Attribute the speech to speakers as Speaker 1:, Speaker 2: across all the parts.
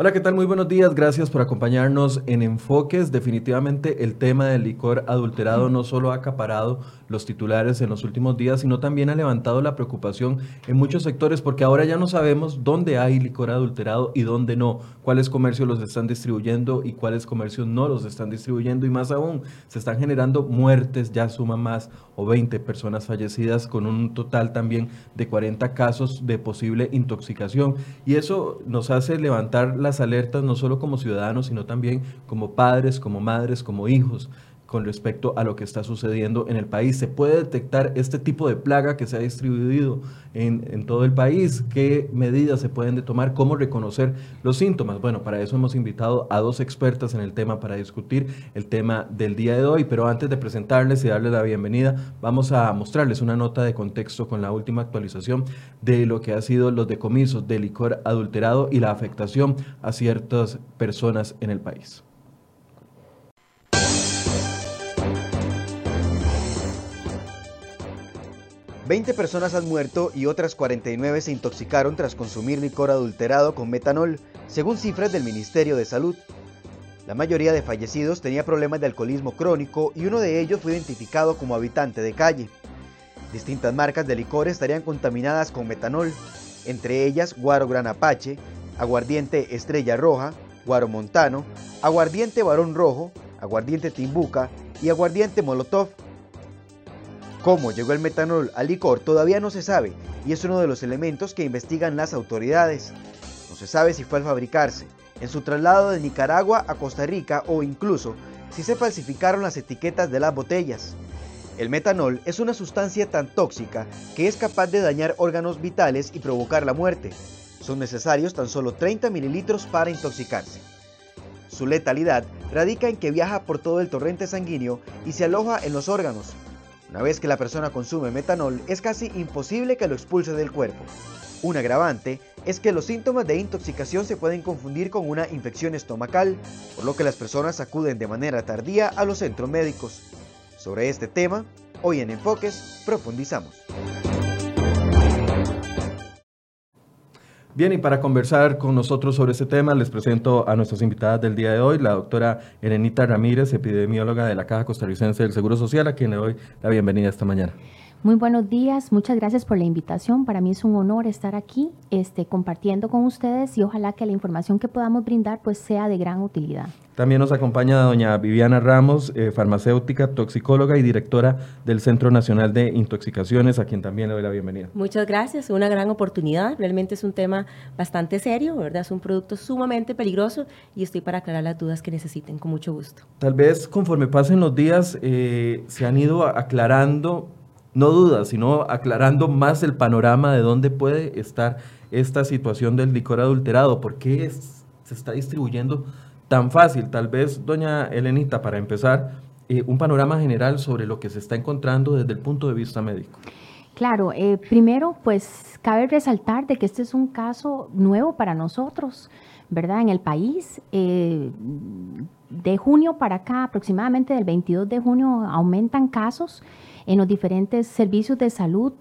Speaker 1: Hola, ¿qué tal? Muy buenos días. Gracias por acompañarnos en Enfoques. Definitivamente el tema del licor adulterado no solo ha acaparado los titulares en los últimos días, sino también ha levantado la preocupación en muchos sectores porque ahora ya no sabemos dónde hay licor adulterado y dónde no, cuáles comercios los están distribuyendo y cuáles comercios no los están distribuyendo y más aún, se están generando muertes, ya suma más o 20 personas fallecidas con un total también de 40 casos de posible intoxicación. Y eso nos hace levantar la alertas no solo como ciudadanos, sino también como padres, como madres, como hijos con respecto a lo que está sucediendo en el país. ¿Se puede detectar este tipo de plaga que se ha distribuido en, todo el país? ¿Qué medidas se pueden tomar? ¿Cómo reconocer los síntomas? Bueno, para eso hemos invitado a dos expertas en el tema para discutir el tema del día de hoy, pero antes de presentarles y darles la bienvenida, vamos a mostrarles una nota de contexto con la última actualización de lo que ha sido los decomisos de licor adulterado y la afectación a ciertas personas en el país.
Speaker 2: 20 personas han muerto y otras 49 se intoxicaron tras consumir licor adulterado con metanol, según cifras del Ministerio de Salud. La mayoría de fallecidos tenía problemas de alcoholismo crónico y uno de ellos fue identificado como habitante de calle. Distintas marcas de licor estarían contaminadas con metanol, entre ellas Guaro Gran Apache, Aguardiente Estrella Roja, Guaro Montano, Aguardiente Barón Rojo, Aguardiente Timbuca y Aguardiente Molotov. Cómo llegó el metanol al licor todavía no se sabe y es uno de los elementos que investigan las autoridades. No se sabe si fue al fabricarse, en su traslado de Nicaragua a Costa Rica o incluso si se falsificaron las etiquetas de las botellas. El metanol es una sustancia tan tóxica que es capaz de dañar órganos vitales y provocar la muerte. Son necesarios tan solo 30 mililitros para intoxicarse. Su letalidad radica en que viaja por todo el torrente sanguíneo y se aloja en los órganos, una vez que la persona consume metanol, es casi imposible que lo expulse del cuerpo. Un agravante es que los síntomas de intoxicación se pueden confundir con una infección estomacal, por lo que las personas acuden de manera tardía a los centros médicos. Sobre este tema, hoy en Enfoques profundizamos.
Speaker 1: Bien, y para conversar con nosotros sobre este tema, les presento a nuestras invitadas del día de hoy, la doctora Erenita Ramírez, epidemióloga de la Caja Costarricense del Seguro Social, a quien le doy la bienvenida esta mañana.
Speaker 3: Muy buenos días, muchas gracias por la invitación. Para mí es un honor estar aquí este, compartiendo con ustedes y ojalá que la información que podamos brindar pues sea de gran utilidad.
Speaker 1: También nos acompaña doña Viviana Ramos, eh, farmacéutica, toxicóloga y directora del Centro Nacional de Intoxicaciones, a quien también le doy la bienvenida.
Speaker 4: Muchas gracias, una gran oportunidad. Realmente es un tema bastante serio, ¿verdad? Es un producto sumamente peligroso y estoy para aclarar las dudas que necesiten, con mucho gusto.
Speaker 1: Tal vez conforme pasen los días eh, se han ido aclarando no duda, sino aclarando más el panorama de dónde puede estar esta situación del licor adulterado, por qué se está distribuyendo tan fácil. Tal vez, doña Elenita, para empezar, eh, un panorama general sobre lo que se está encontrando desde el punto de vista médico.
Speaker 3: Claro, eh, primero, pues cabe resaltar de que este es un caso nuevo para nosotros, ¿verdad? En el país, eh, de junio para acá, aproximadamente del 22 de junio, aumentan casos en los diferentes servicios de salud,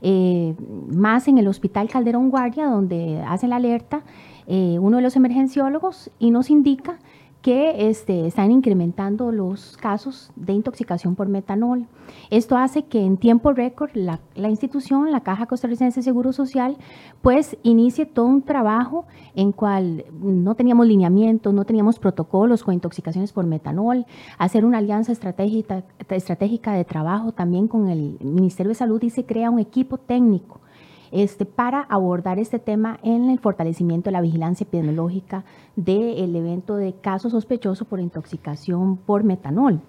Speaker 3: eh, más en el Hospital Calderón Guardia, donde hace la alerta eh, uno de los emergenciólogos y nos indica que este, están incrementando los casos de intoxicación por metanol. Esto hace que en tiempo récord la, institución, la Caja Costarricense de Seguro Social, pues inicie todo un trabajo en cual no teníamos lineamientos, no teníamos protocolos con intoxicaciones por metanol, hacer una alianza estratégica, estratégica de trabajo también con el Ministerio de Salud y se crea un equipo técnico este, para abordar este tema en el fortalecimiento de la vigilancia epidemiológica del evento de caso sospechoso por intoxicación por metanol.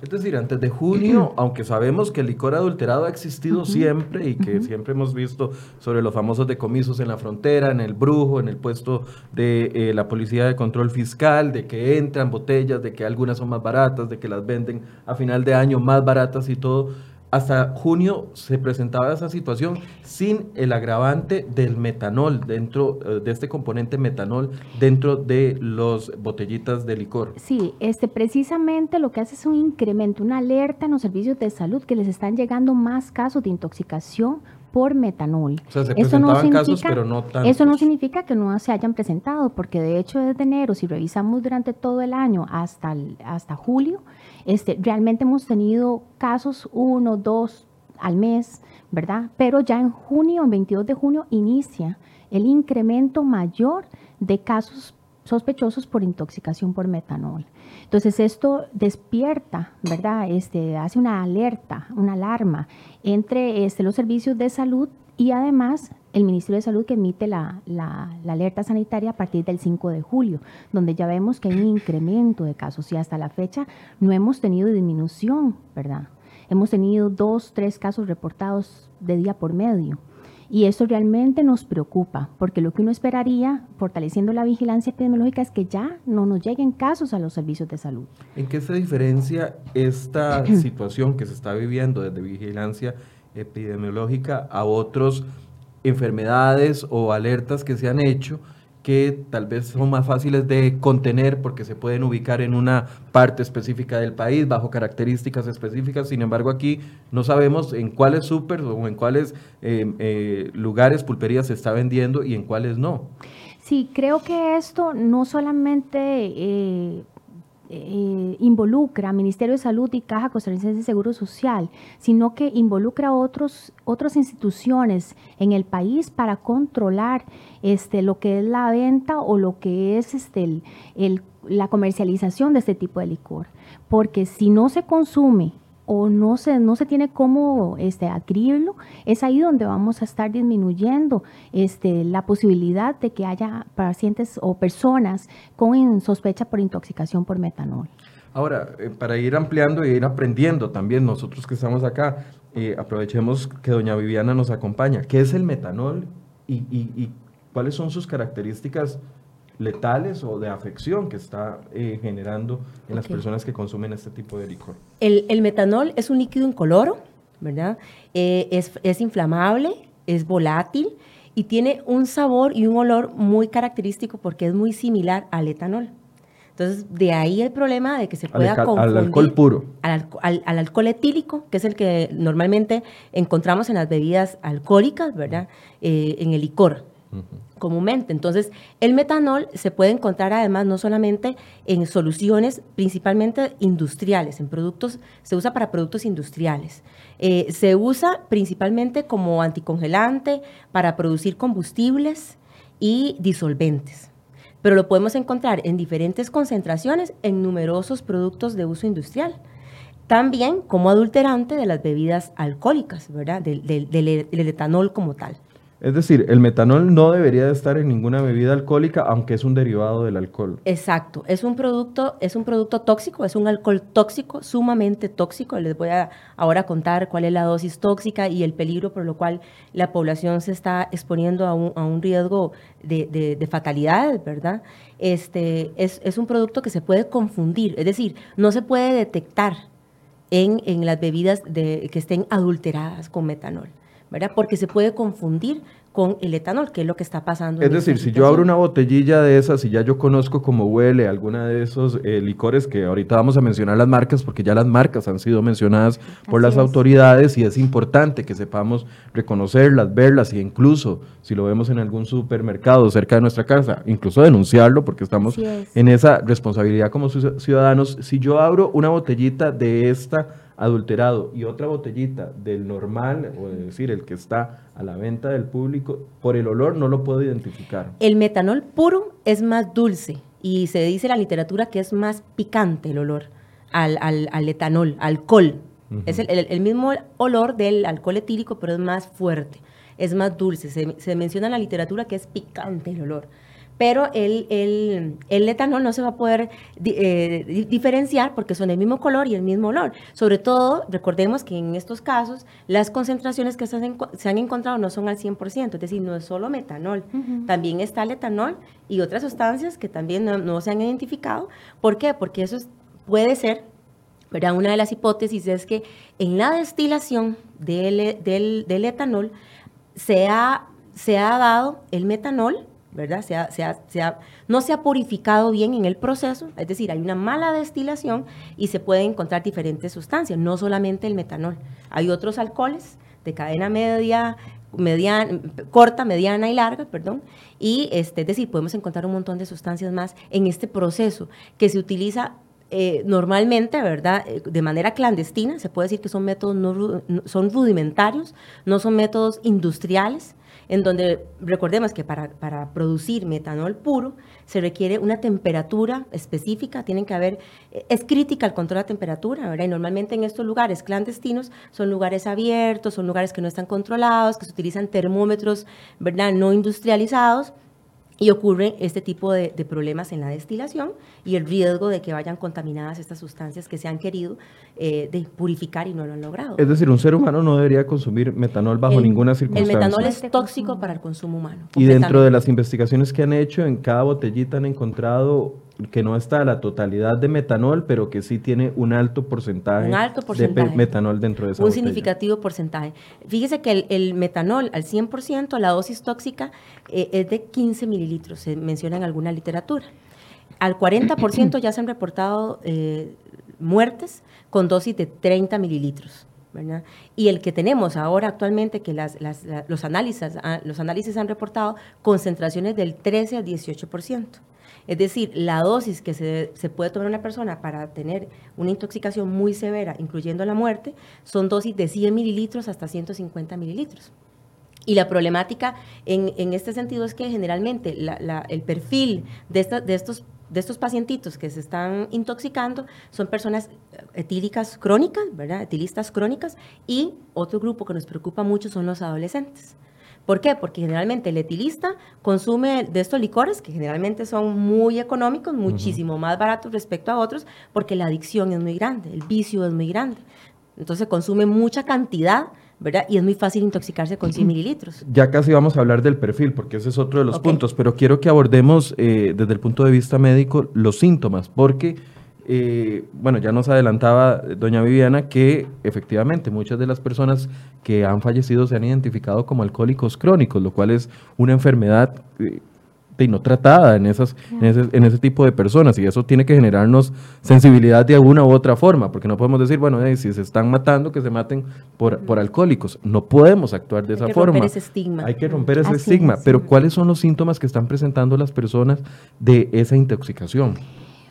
Speaker 1: Es decir, antes de junio, aunque sabemos que el licor adulterado ha existido siempre y que siempre hemos visto sobre los famosos decomisos en la frontera, en el brujo, en el puesto de eh, la policía de control fiscal, de que entran botellas, de que algunas son más baratas, de que las venden a final de año más baratas y todo hasta junio se presentaba esa situación sin el agravante del metanol dentro eh, de este componente metanol dentro de los botellitas de licor.
Speaker 3: Sí, este precisamente lo que hace es un incremento, una alerta en los servicios de salud que les están llegando más casos de intoxicación por metanol.
Speaker 1: O sea, se presentaban casos, pero no tantos.
Speaker 3: Eso no significa que no se hayan presentado, porque de hecho desde enero, si revisamos durante todo el año hasta, hasta julio, este, realmente hemos tenido casos uno, dos al mes, ¿verdad? Pero ya en junio, en 22 de junio, inicia el incremento mayor de casos sospechosos por intoxicación por metanol. Entonces esto despierta, ¿verdad? Este, hace una alerta, una alarma entre este, los servicios de salud y además el Ministerio de Salud que emite la, la, alerta sanitaria a partir del 5 de julio, donde ya vemos que hay un incremento de casos y hasta la fecha no hemos tenido disminución, ¿verdad? Hemos tenido dos, tres casos reportados de día por medio. Y eso realmente nos preocupa, porque lo que uno esperaría, fortaleciendo la vigilancia epidemiológica, es que ya no nos lleguen casos a los servicios de salud.
Speaker 1: ¿En qué se diferencia esta situación que se está viviendo desde vigilancia epidemiológica a otras enfermedades o alertas que se han hecho? que tal vez son más fáciles de contener porque se pueden ubicar en una parte específica del país bajo características específicas. Sin embargo, aquí no sabemos en cuáles súper o en cuáles eh, eh, lugares pulperías se está vendiendo y en cuáles no.
Speaker 3: Sí, creo que esto no solamente eh, eh, involucra Ministerio de Salud y Caja Costarricense de Seguro Social, sino que involucra otros, otras instituciones en el país para controlar este, lo que es la venta o lo que es este, el, la comercialización de este tipo de licor. Porque si no se consume o no se, no se tiene cómo este, adquirirlo, es ahí donde vamos a estar disminuyendo este, la posibilidad de que haya pacientes o personas con sospecha por intoxicación por metanol.
Speaker 1: Ahora, eh, para ir ampliando e ir aprendiendo también nosotros que estamos acá, eh, aprovechemos que doña Viviana nos acompaña. ¿Qué es el metanol y, y cuáles son sus características letales o de afección que está eh, generando en las personas que consumen este tipo de licor.
Speaker 4: El, metanol es un líquido incoloro, ¿verdad? Eh, es, inflamable, es volátil y tiene un sabor y un olor muy característico porque es muy similar al etanol. Entonces, de ahí el problema de que se pueda confundir...
Speaker 1: Al alcohol puro.
Speaker 4: Al, alcohol etílico, que es el que normalmente encontramos en las bebidas alcohólicas, ¿verdad? Eh, en el licor comúnmente. Entonces, el metanol se puede encontrar además no solamente en soluciones principalmente industriales, en productos, se usa para productos industriales. Eh, se usa principalmente como anticongelante para producir combustibles y disolventes. Pero lo podemos encontrar en diferentes concentraciones en numerosos productos de uso industrial. También como adulterante de las bebidas alcohólicas, ¿verdad? del etanol como tal.
Speaker 1: Es decir, el metanol no debería de estar en ninguna bebida alcohólica, aunque es un derivado del alcohol.
Speaker 4: Exacto, es un producto, es un producto tóxico, es un alcohol tóxico, sumamente tóxico. Les voy a ahora contar cuál es la dosis tóxica y el peligro por lo cual la población se está exponiendo a un, riesgo de, fatalidades, ¿verdad? Este, es, un producto que se puede confundir, es decir, no se puede detectar en, en las bebidas de, que estén adulteradas con metanol. ¿Verdad? Porque se puede confundir con el etanol, que es lo que está pasando.
Speaker 1: Es decir, si yo abro una botellilla de esas y ya yo conozco cómo huele alguna de esos eh, licores, que ahorita vamos a mencionar las marcas, porque ya las marcas han sido mencionadas por las autoridades y es importante que sepamos reconocerlas, verlas e incluso si lo vemos en algún supermercado cerca de nuestra casa, incluso denunciarlo, porque estamos en esa responsabilidad como ciudadanos. Si yo abro una botellita de esta adulterado y otra botellita del normal, o es decir, el que está a la venta del público, por el olor no lo puedo identificar.
Speaker 4: El metanol puro es más dulce y se dice en la literatura que es más picante el olor al, al, etanol, alcohol. Es el, mismo olor del alcohol etílico, pero es más fuerte, es más dulce. Se, se menciona en la literatura que es picante el olor pero el, el, etanol no se va a poder eh, diferenciar porque son el mismo color y el mismo olor. Sobre todo, recordemos que en estos casos las concentraciones que se han, encontrado no son al 100%, es decir, no es solo metanol, también está el etanol y otras sustancias que también no, se han identificado. ¿Por qué? Porque eso puede ser pero una de las hipótesis es que en la destilación del, del, etanol se ha, se ha dado el metanol ¿verdad? no se ha purificado bien en el proceso, es decir, hay una mala destilación y se pueden encontrar diferentes sustancias, no solamente el metanol. Hay otros alcoholes de cadena media corta, mediana y larga, perdón, y este, es decir, podemos encontrar un montón de sustancias más en este proceso que se utiliza eh, normalmente, ¿verdad? Eh, de manera clandestina, se puede decir que son métodos son rudimentarios, no son métodos industriales, en donde recordemos que para, producir metanol puro se requiere una temperatura específica, tienen que haber, eh, es crítica el control de temperatura, ¿verdad? Y normalmente en estos lugares clandestinos son lugares abiertos, son lugares que no están controlados, que se utilizan termómetros, ¿verdad? No industrializados y ocurre este tipo de, problemas en la destilación y el riesgo de que vayan contaminadas estas sustancias que se han querido eh, de purificar y no lo han logrado.
Speaker 1: Es decir, un ser humano no debería consumir metanol bajo ninguna circunstancia.
Speaker 4: El metanol es tóxico para el consumo humano.
Speaker 1: Y dentro de las investigaciones que han hecho, en cada botellita han encontrado que no está la totalidad de metanol, pero que sí tiene un alto porcentaje, de metanol dentro de esa
Speaker 4: Un significativo porcentaje. Fíjese que el, metanol al 100%, la dosis tóxica eh, es de 15 mililitros, se menciona en alguna literatura. Al 40% ya se han reportado eh, muertes con dosis de 30 mililitros. Y el que tenemos ahora actualmente, que las, los, análisis, ah, los análisis han reportado concentraciones del 13 al 18%. Es decir, la dosis que se, puede tomar una persona para tener una intoxicación muy severa, incluyendo la muerte, son dosis de 100 mililitros hasta 150 mililitros. Y la problemática en, este sentido es que generalmente el perfil de, estos de pacientitos que se están intoxicando son personas etílicas crónicas, ¿verdad? Etilistas crónicas y otro grupo que nos preocupa mucho son los adolescentes. ¿Por qué? Porque generalmente el etilista consume de estos licores, que generalmente son muy económicos, muchísimo más baratos respecto a otros, porque la adicción es muy grande, el vicio es muy grande. Entonces consume mucha cantidad, ¿verdad? Y es muy fácil intoxicarse con 100 mililitros.
Speaker 1: Ya casi vamos a hablar del perfil, porque ese es otro de los puntos, pero quiero que abordemos eh, desde el punto de vista médico los síntomas, porque eh, bueno, ya nos adelantaba doña Viviana que efectivamente muchas de las personas que han fallecido se han identificado como alcohólicos crónicos, lo cual es una enfermedad eh, no tratada en, esas, en ese, tipo de personas y eso tiene que generarnos sensibilidad de alguna u otra forma, porque no podemos decir, bueno, si se están matando, que se maten por, por alcohólicos. No podemos actuar de esa forma.
Speaker 4: Ese estigma.
Speaker 1: Hay que romper ese estigma. Pero ¿cuáles son los síntomas que están presentando las personas de esa intoxicación?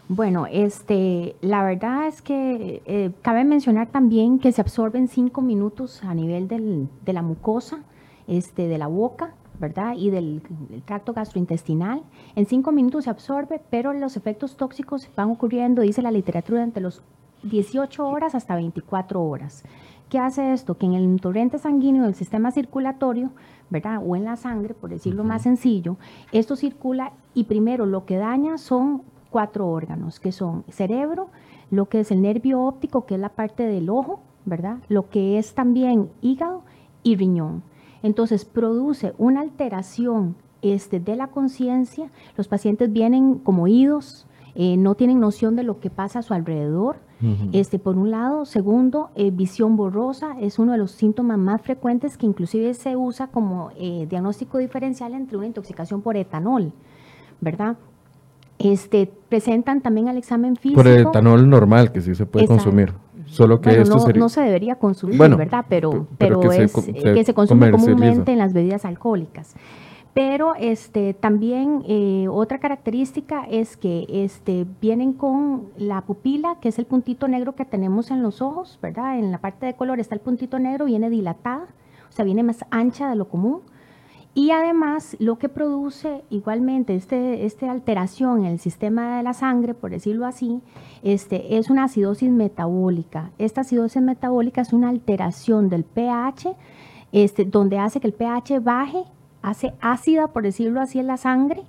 Speaker 3: Bueno, este, la verdad es que eh, cabe mencionar también que se absorben cinco minutos a nivel del, de la mucosa, este, de la boca, ¿verdad? Y del, tracto gastrointestinal. En cinco minutos se absorbe, pero los efectos tóxicos van ocurriendo, dice la literatura, entre los 18 horas hasta 24 horas. ¿Qué hace esto? Que en el torrente sanguíneo del sistema circulatorio, ¿verdad? O en la sangre, por decirlo más sencillo, esto circula y primero lo que daña son cuatro órganos, que son cerebro, lo que es el nervio óptico, que es la parte del ojo, ¿verdad? Lo que es también hígado y riñón. Entonces produce una alteración este, de la conciencia. Los pacientes vienen como oídos, eh, no tienen noción de lo que pasa a su alrededor. este, por un lado. Segundo, eh, visión borrosa es uno de los síntomas más frecuentes que inclusive se usa como eh, diagnóstico diferencial entre una intoxicación por etanol, ¿verdad? Este, presentan también al examen físico.
Speaker 1: Por el etanol normal, que sí se puede consumir. Solo que esto
Speaker 3: no, no, se debería consumir, ¿verdad? Pero, pero, es que se consume comúnmente en las bebidas alcohólicas. Pero este, también eh, otra característica es que este, vienen con la pupila, que es el puntito negro que tenemos en los ojos, ¿verdad? En la parte de color está el puntito negro, viene dilatada, o sea, viene más ancha de lo común. Y además lo que produce igualmente este, esta alteración en el sistema de la sangre, por decirlo así, este, es una acidosis metabólica. Esta acidosis metabólica es una alteración del pH, este, donde hace que el pH baje, hace ácida, por decirlo así, en la sangre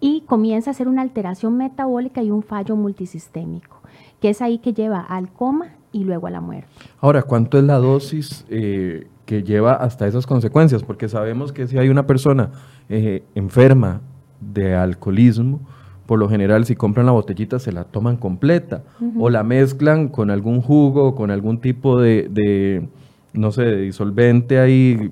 Speaker 3: y comienza a ser una alteración metabólica y un fallo multisistémico, que es ahí que lleva al coma y luego a la muerte.
Speaker 1: Ahora, ¿cuánto es la dosis eh, que lleva hasta esas consecuencias, porque sabemos que si hay una persona eh, enferma de alcoholismo, por lo general si compran la botellita se la toman completa o la mezclan con algún jugo o con algún tipo de, no sé, de disolvente ahí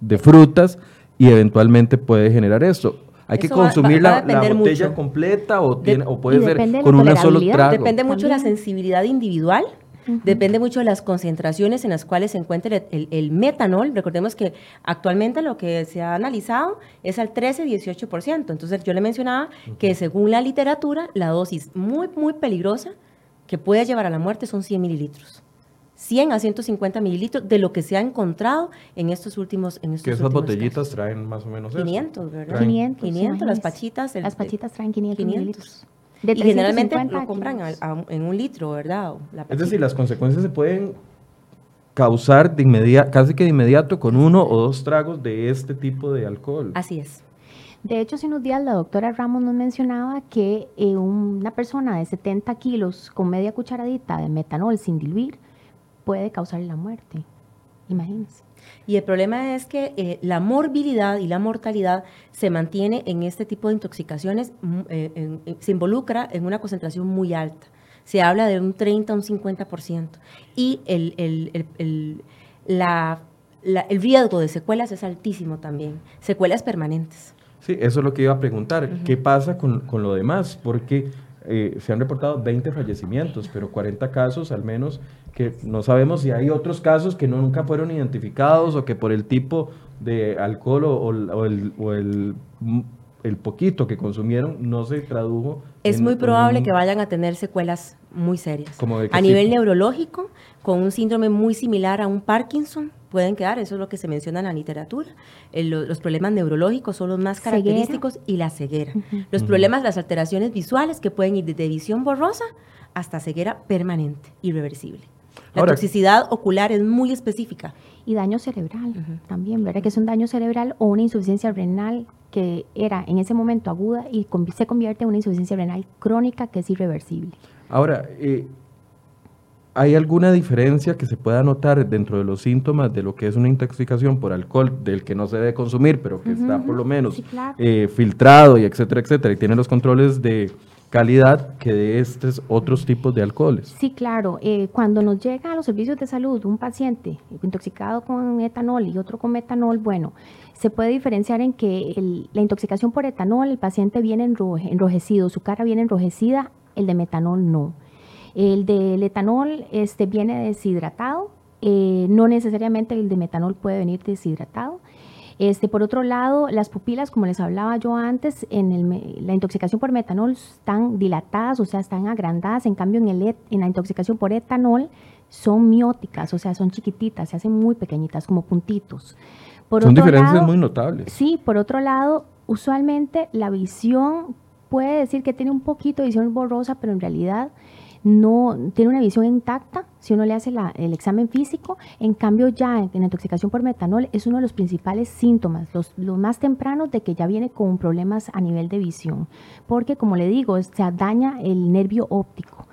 Speaker 1: de frutas y eventualmente puede generar esto. Hay que consumir la, botella completa o, tiene, o puede ser con una sola trago.
Speaker 4: Depende mucho de la sensibilidad individual Depende mucho de las concentraciones en las cuales se encuentra el, el, metanol. Recordemos que actualmente lo que se ha analizado es al 13-18%. Entonces yo le mencionaba que según la literatura, la dosis muy, muy peligrosa que puede llevar a la muerte son 100 mililitros. 100 a 150 mililitros de lo que se ha encontrado en estos últimos en estos
Speaker 1: Que esas botellitas traen más o menos
Speaker 4: 500, ¿verdad?
Speaker 3: 500,
Speaker 4: 500 las pachitas.
Speaker 3: las pachitas traen 500, mililitros.
Speaker 4: De y generalmente lo compran en un litro, ¿verdad?
Speaker 1: es decir, las consecuencias se pueden causar de inmediato, casi que de inmediato con uno o dos tragos de este tipo de alcohol.
Speaker 4: Así es.
Speaker 3: De hecho, hace unos días la doctora Ramos nos mencionaba que eh, una persona de 70 kilos con media cucharadita de metanol sin diluir puede causarle la muerte. Imagínense.
Speaker 4: Y el problema es que eh, la morbilidad y la mortalidad se mantiene en este tipo de intoxicaciones, mm, eh, se involucra en una concentración muy alta. Se habla de un 30 a un 50%. Y el, el, el, la, el riesgo de secuelas es altísimo también, secuelas permanentes.
Speaker 1: Sí, eso es lo que iba a preguntar. ¿Qué pasa con, con, lo demás? Porque eh, se han reportado 20 fallecimientos, pero 40 casos al menos que no sabemos si hay otros casos que nunca fueron identificados o que por el tipo de alcohol o, el, o el, el, poquito que consumieron no se tradujo.
Speaker 4: Es muy probable que vayan a tener secuelas muy serias. a nivel neurológico, con un síndrome muy similar a un Parkinson, pueden quedar, eso es lo que se menciona en la literatura. los problemas neurológicos son los más característicos y la ceguera. Los problemas, las alteraciones visuales que pueden ir desde visión borrosa hasta ceguera permanente, irreversible. La toxicidad ocular es muy específica.
Speaker 3: Y daño cerebral también, ¿verdad? Que es un daño cerebral o una insuficiencia renal que era en ese momento aguda y se convierte en una insuficiencia renal crónica que es irreversible.
Speaker 1: Ahora, eh, ¿Hay alguna diferencia que se pueda notar dentro de los síntomas de lo que es una intoxicación por alcohol, del que no se debe consumir, pero que está por lo menos eh, filtrado y etcétera, etcétera, y tiene los controles de calidad que de estos otros tipos de alcoholes?
Speaker 3: Sí, claro. Eh, cuando nos llega a los servicios de salud un paciente intoxicado con etanol y otro con metanol, bueno, se puede diferenciar en que la intoxicación por etanol, el paciente viene enrojecido, su cara viene enrojecida, el de metanol no. El del etanol este, viene deshidratado, eh, no necesariamente el de metanol puede venir deshidratado. Este, por otro lado, las pupilas, como les hablaba yo antes, en la intoxicación por metanol están dilatadas, o sea, están agrandadas. En cambio, en, el, en la intoxicación por etanol son mióticas, o sea, son chiquititas, se hacen muy pequeñitas, como puntitos.
Speaker 1: son diferencias muy notables.
Speaker 3: Sí, por otro lado, usualmente la visión puede decir que tiene un poquito de visión borrosa, pero en realidad no tiene una visión intacta si uno le hace el examen físico. En cambio, ya en, intoxicación por metanol es uno de los principales síntomas, los, más tempranos de que ya viene con problemas a nivel de visión. Porque, como le digo, se daña el nervio óptico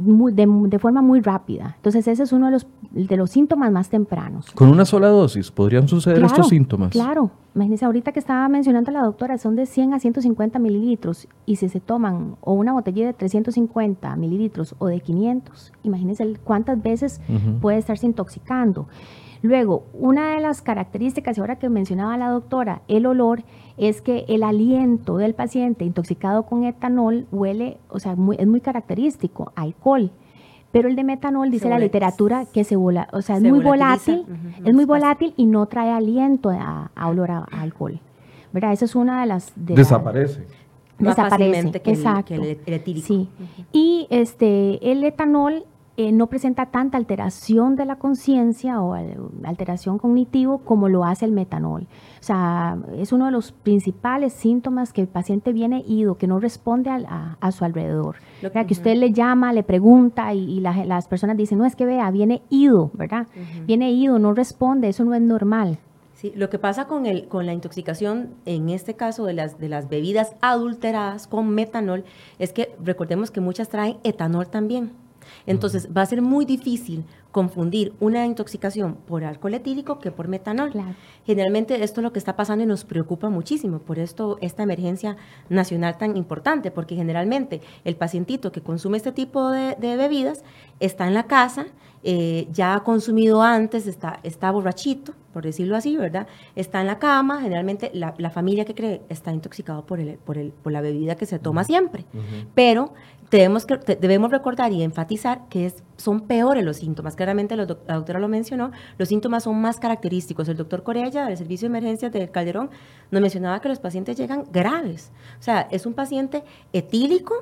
Speaker 3: de, forma muy rápida. Entonces, ese es uno de los, de los síntomas más tempranos.
Speaker 1: ¿Con una sola dosis podrían suceder estos síntomas?
Speaker 3: Claro. Imagínense, ahorita que estaba mencionando la doctora, son de 100 a 150 mililitros. Y si se toman o una botella de 350 mililitros o de 500, imagínense cuántas veces puede estarse intoxicando. Luego, una de las características, ahora que mencionaba la doctora, el olor, es que el aliento del paciente intoxicado con etanol huele, o sea, es muy característico, alcohol. Pero el de metanol, dice la literatura, que se vola, o sea, es muy volátil, es muy volátil y no trae aliento a, olor a, alcohol. ¿Verdad? Esa es una de las...
Speaker 1: Desaparece.
Speaker 3: desaparece, exacto. Sí. Y este, el etanol eh, no presenta tanta alteración de la conciencia o alteración cognitivo como lo hace el metanol. O sea, es uno de los principales síntomas que el paciente viene ido, que no responde a, su alrededor. Lo que, usted le llama, le pregunta y, las personas dicen, no es que vea, viene ido, ¿verdad? Viene ido, no responde, eso no es normal.
Speaker 4: Sí, lo que pasa con, el, con la intoxicación, en este caso de las, de las bebidas adulteradas con metanol, es que recordemos que muchas traen etanol también. Entonces, va a ser muy difícil confundir una intoxicación por alcohol etílico que por metanol. Generalmente esto es lo que está pasando y nos preocupa muchísimo, por esto esta emergencia nacional tan importante, porque generalmente el pacientito que consume este tipo de, bebidas está en la casa, eh, ya ha consumido antes, está, está borrachito, por decirlo así, ¿verdad? Está en la cama, generalmente la, familia que cree está intoxicado por, el, por, el, por la bebida que se toma siempre, pero debemos, debemos recordar y enfatizar que es son peores los síntomas. Claramente la doctora lo mencionó, los síntomas son más característicos. El doctor Corella, del Servicio de Emergencias del Calderón, nos mencionaba que los pacientes llegan graves. O sea, es un paciente etílico,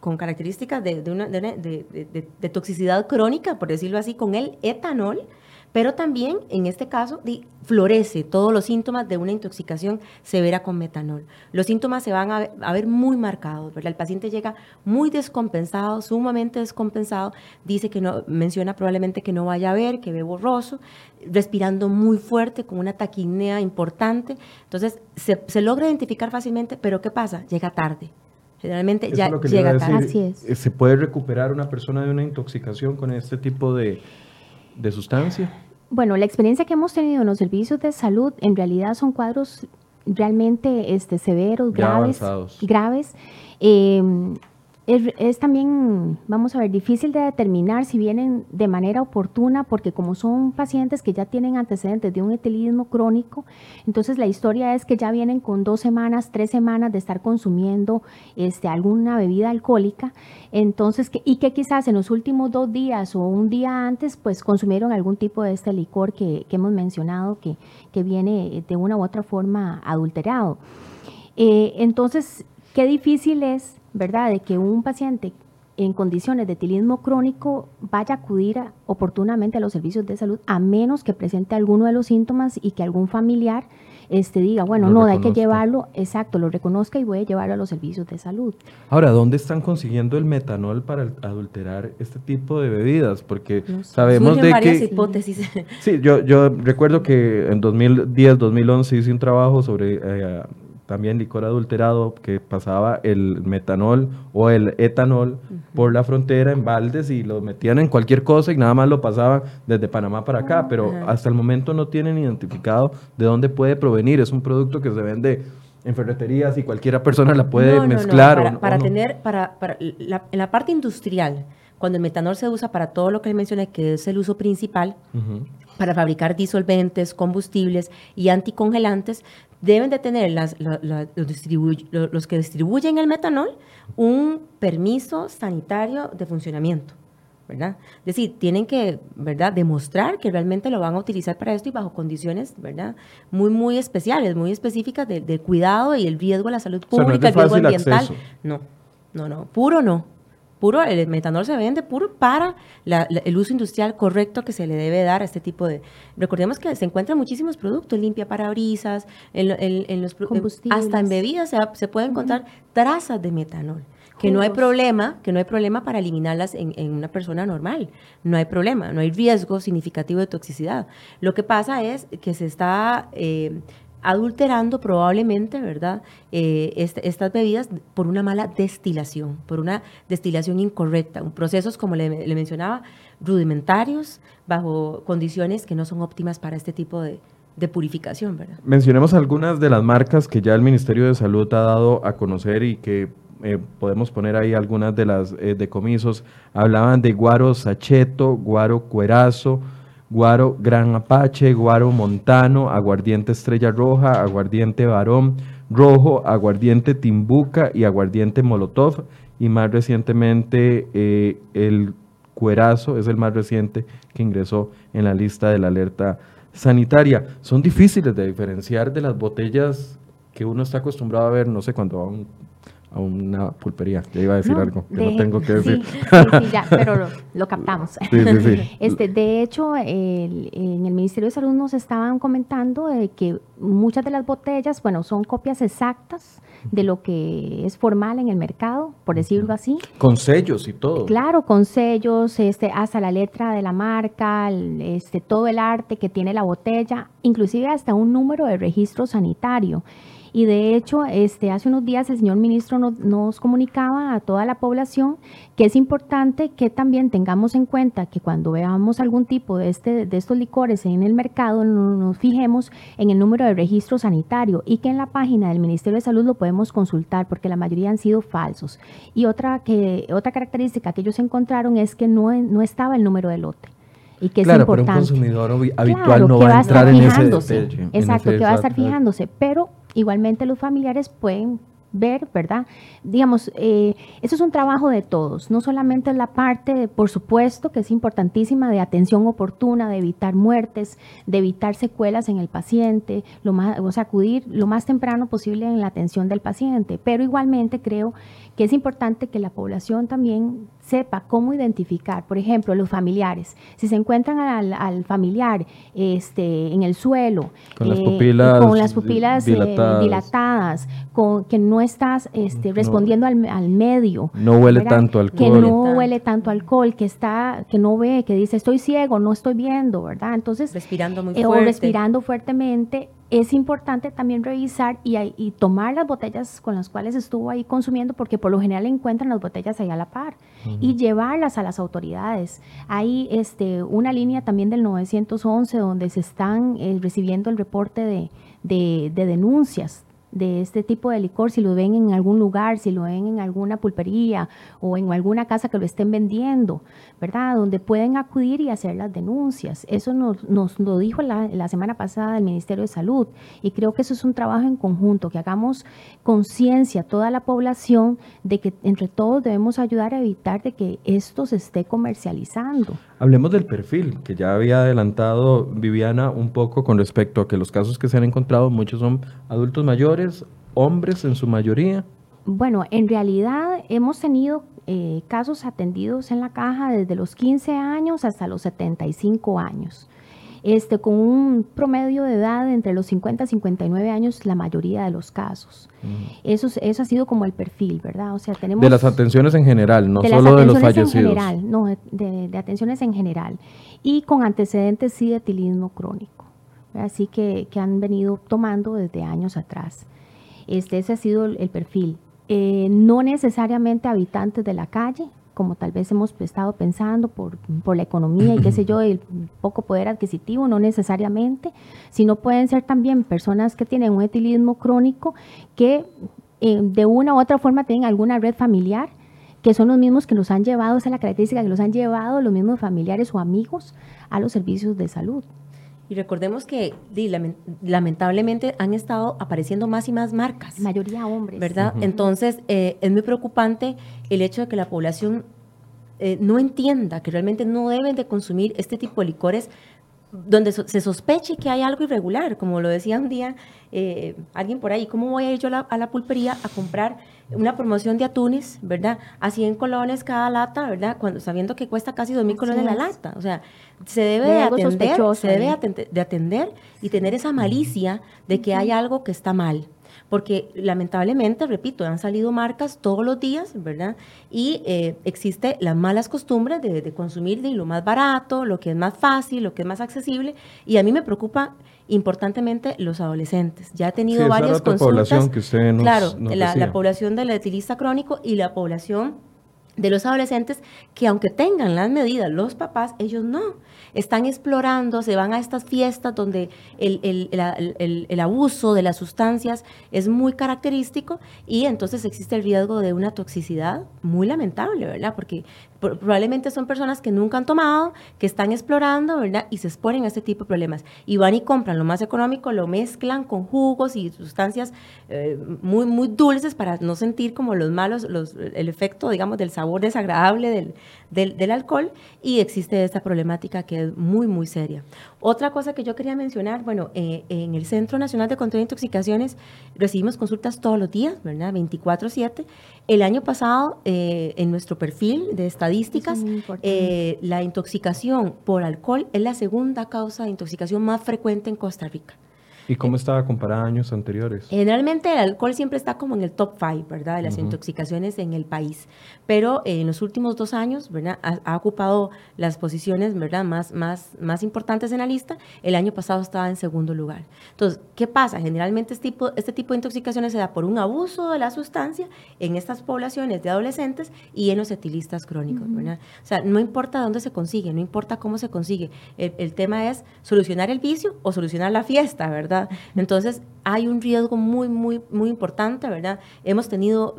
Speaker 4: con características de, de, toxicidad crónica, por decirlo así, con el etanol, pero también en este caso florece todos los síntomas de una intoxicación severa con metanol. Los síntomas se van a ver, muy marcados, ¿verdad? El paciente llega muy descompensado, sumamente descompensado, dice que no, menciona probablemente que no vaya a ver, que ve borroso, respirando muy fuerte, con una taquinea importante. Entonces, se, se logra identificar fácilmente, pero ¿qué pasa? Llega tarde. Generalmente ya llega tarde.
Speaker 1: Así es. Eh, ¿Se puede recuperar una persona de una intoxicación con este tipo de de sustancia?
Speaker 3: Bueno, la experiencia que hemos tenido en los servicios de salud en realidad son cuadros realmente este, severos, graves, graves. Eh, es, también, vamos a ver, difícil de determinar si vienen de manera oportuna, porque como son pacientes que ya tienen antecedentes de un etilismo crónico, entonces la historia es que ya vienen con dos semanas, tres semanas de estar consumiendo este, alguna bebida alcohólica, entonces, y que quizás en los últimos dos días o un día antes, pues consumieron algún tipo de este licor que, hemos mencionado que, que, viene de una u otra forma adulterado. Eh, entonces, qué difícil es ¿verdad? De que un paciente en condiciones de etilismo crónico vaya a acudir oportunamente a los servicios de salud a menos que presente alguno de los síntomas y que algún familiar este, diga, bueno, no, hay que llevarlo, exacto, lo reconozca y voy a llevarlo a los servicios de salud.
Speaker 1: Ahora, ¿dónde están consiguiendo el metanol para adulterar este tipo de bebidas? Porque sabemos de
Speaker 4: varias hipótesis.
Speaker 1: Sí, yo, yo recuerdo que en 2010, 2011 hice un trabajo sobre eh, también licor adulterado que pasaba el metanol o el etanol por la frontera en baldes y lo metían en cualquier cosa y nada más lo pasaban desde Panamá para acá, pero hasta el momento no tienen identificado de dónde puede provenir. Es un producto que se vende en ferreterías y cualquier persona la puede mezclar.
Speaker 4: Para, tener, para, la, en la parte industrial, cuando el metanol se usa para todo lo que mencioné, que es el uso principal, para fabricar disolventes, combustibles y anticongelantes, deben de tener las, los, que distribuyen el metanol un permiso sanitario de funcionamiento. ¿verdad? Es decir, tienen que, ¿verdad?, demostrar que realmente lo van a utilizar para esto y bajo condiciones, ¿verdad?, muy, muy especiales, muy específicas del cuidado y el riesgo a la salud pública, el riesgo ambiental. No, no, no, puro no puro, el metanol se vende puro para el uso industrial correcto que se le debe dar a este tipo de... Recordemos que se encuentran muchísimos productos, limpia parabrisas, en, en, los hasta en bebidas se, se puede encontrar trazas de metanol que no hay problema, que no hay problema para eliminarlas en, en, una persona normal. No hay problema, no hay riesgo significativo de toxicidad. Lo que pasa es que se está eh, adulterando probablemente, ¿verdad? Eh, estas bebidas por una mala destilación, por una destilación incorrecta, procesos, como le, mencionaba, rudimentarios, bajo condiciones que no son óptimas para este tipo de, purificación, ¿verdad?
Speaker 1: Mencionemos algunas de las marcas que ya el Ministerio de Salud ha dado a conocer y que eh, podemos poner ahí algunas de las eh, decomisos. Hablaban de Guaro Sacheto, Guaro Cuerazo, Guaro Gran Apache, Guaro Montano, Aguardiente Estrella Roja, Aguardiente Varón Rojo, Aguardiente Timbuca y Aguardiente Molotov. Y más recientemente eh, el Cuerazo es el más reciente que ingresó en la lista de la alerta sanitaria. Son difíciles de diferenciar de las botellas que uno está acostumbrado a ver, no sé, cuando va a un a una pulpería. Ya iba a decir algo que no tengo que decir.
Speaker 3: Sí, sí, ya, pero lo, captamos. este, de hecho, en el Ministerio de Salud nos estaban comentando que muchas de las botellas, bueno, son copias exactas de lo que es formal en el mercado, por decirlo así.
Speaker 1: Con sellos y todo.
Speaker 3: Claro, con sellos, este, hasta la letra de la marca, este, todo el arte que tiene la botella, inclusive hasta un número de registro sanitario. Y de hecho, este, hace unos días el señor ministro nos comunicaba a toda la población que es importante que también tengamos en cuenta que cuando veamos algún tipo de, este, de estos licores en el mercado, nos fijemos en el número de registro sanitario y que en la página del Ministerio de Salud lo podemos consultar porque la mayoría han sido falsos. Y otra, que, otra característica que ellos encontraron es que no, no estaba el número de lote y que
Speaker 1: claro,
Speaker 3: es importante.
Speaker 1: Pero un consumidor habitual no va a entrar en ese
Speaker 3: Exacto, que va a estar fijándose, pero igualmente los familiares pueden ver, ¿verdad? Digamos, eh, eso es un trabajo de todos, no solamente la parte, por supuesto, que es importantísima de atención oportuna, de evitar muertes, de evitar secuelas en el paciente, lo más, o sea, acudir lo más temprano posible en la atención del paciente, pero igualmente creo que es importante que la población también sepa cómo identificar, por ejemplo, los familiares. Si se encuentran al, familiar este, en el suelo,
Speaker 1: con las eh, pupilas,
Speaker 3: con las pupilas eh, dilatadas, con, que no estás este, respondiendo al, medio.
Speaker 1: No huele tanto alcohol.
Speaker 3: Que no huele tanto alcohol, que, está, que no ve, que dice estoy ciego, no estoy viendo, ¿verdad? Entonces,
Speaker 4: respirando muy
Speaker 3: fuerte. Eh, o respirando fuertemente, es importante también revisar y, tomar las botellas con las cuales estuvo ahí consumiendo, porque por lo general encuentran las botellas ahí a la par, y llevarlas a las autoridades. Hay este, una línea también del 911 donde se están eh, recibiendo el reporte de, de, de denuncias de este tipo de licor, si lo ven en algún lugar, si lo ven en alguna pulpería o en alguna casa que lo estén vendiendo, ¿verdad? Donde pueden acudir y hacer las denuncias. Eso nos, nos lo dijo la, semana pasada el Ministerio de Salud y creo que eso es un trabajo en conjunto, que hagamos conciencia a toda la población de que entre todos debemos ayudar a evitar de que esto se esté comercializando.
Speaker 1: Hablemos del perfil, que ya había adelantado Viviana un poco con respecto a que los casos que se han encontrado, muchos son adultos mayores, hombres en su mayoría.
Speaker 3: Bueno, en realidad hemos tenido eh, casos atendidos en la caja desde los 15 años hasta los 75 años este, con un promedio de edad entre los 50 y 59 años la mayoría de los casos. eso, eso ha sido como el perfil, ¿verdad? O sea, tenemos...
Speaker 1: De las atenciones en general, no solo de los fallecidos.
Speaker 3: En general, no, de, atenciones en general. Y con antecedentes sí de etilismo crónico, así que, que, han venido tomando desde años atrás. Este, ese ha sido el, perfil. Eh, no necesariamente habitantes de la calle, como tal vez hemos estado pensando por, la economía y qué sé yo, el poco poder adquisitivo, no necesariamente, sino pueden ser también personas que tienen un etilismo crónico que eh, de una u otra forma tienen alguna red familiar que son los mismos que nos han llevado, esa es la característica, que los han llevado los mismos familiares o amigos a los servicios de salud.
Speaker 4: Y recordemos que lamentablemente han estado apareciendo más y más marcas.
Speaker 3: La mayoría hombres.
Speaker 4: ¿Verdad? Entonces, eh, es muy preocupante el hecho de que la población eh, no entienda que realmente no deben de consumir este tipo de licores donde se sospeche que hay algo irregular, como lo decía un día eh, alguien por ahí, ¿cómo voy a ir yo a la, pulpería a comprar una promoción de atunes, ¿verdad? A 100 colones cada lata, ¿verdad? Cuando, sabiendo que cuesta casi 2 mil colones la lata. O sea, se debe de, atender, se debe de atender y tener esa malicia de que hay algo que está mal porque lamentablemente, repito, han salido marcas todos los días, ¿verdad? Y eh, existe las malas costumbres de, consumir de lo más barato, lo que es más fácil, lo que es más accesible, y a mí me preocupa importantemente los adolescentes. Ya he tenido varias consultas.
Speaker 1: Población que usted nos,
Speaker 4: claro, la, la, población del etilista crónico y la población de los adolescentes que aunque tengan las medidas los papás, ellos no. Están explorando, se van a estas fiestas donde el, el, el, abuso de las sustancias es muy característico y entonces existe el riesgo de una toxicidad muy lamentable, ¿verdad? Porque probablemente son personas que nunca han tomado, que están explorando, ¿verdad? Y se exponen a este tipo de problemas. Y van y compran lo más económico, lo mezclan con jugos y sustancias eh, muy, muy dulces para no sentir como los malos, los, el efecto, digamos, del sabor desagradable del, del, del, alcohol. Y existe esta problemática que es muy, muy seria. Otra cosa que yo quería mencionar, bueno, eh, en el Centro Nacional de Control de Intoxicaciones recibimos consultas todos los días, ¿verdad? 24/7. El año pasado, eh, en nuestro perfil de estadísticas, eh, la intoxicación por alcohol es la segunda causa de intoxicación más frecuente en Costa Rica.
Speaker 1: ¿Y cómo estaba comparada a años anteriores?
Speaker 4: Generalmente el alcohol siempre está como en el top five, ¿verdad? De las intoxicaciones en el país. Pero en los últimos dos años, ¿verdad? Ha, ocupado las posiciones, ¿verdad? Más, más, más importantes en la lista. El año pasado estaba en segundo lugar. Entonces, ¿qué pasa? Generalmente este tipo, este tipo de intoxicaciones se da por un abuso de la sustancia en estas poblaciones de adolescentes y en los etilistas crónicos, ¿verdad? O sea, no importa dónde se consigue, no importa cómo se consigue. el tema es solucionar el vicio o solucionar la fiesta, ¿verdad? Entonces, hay un riesgo muy, muy, muy importante, ¿verdad? Hemos tenido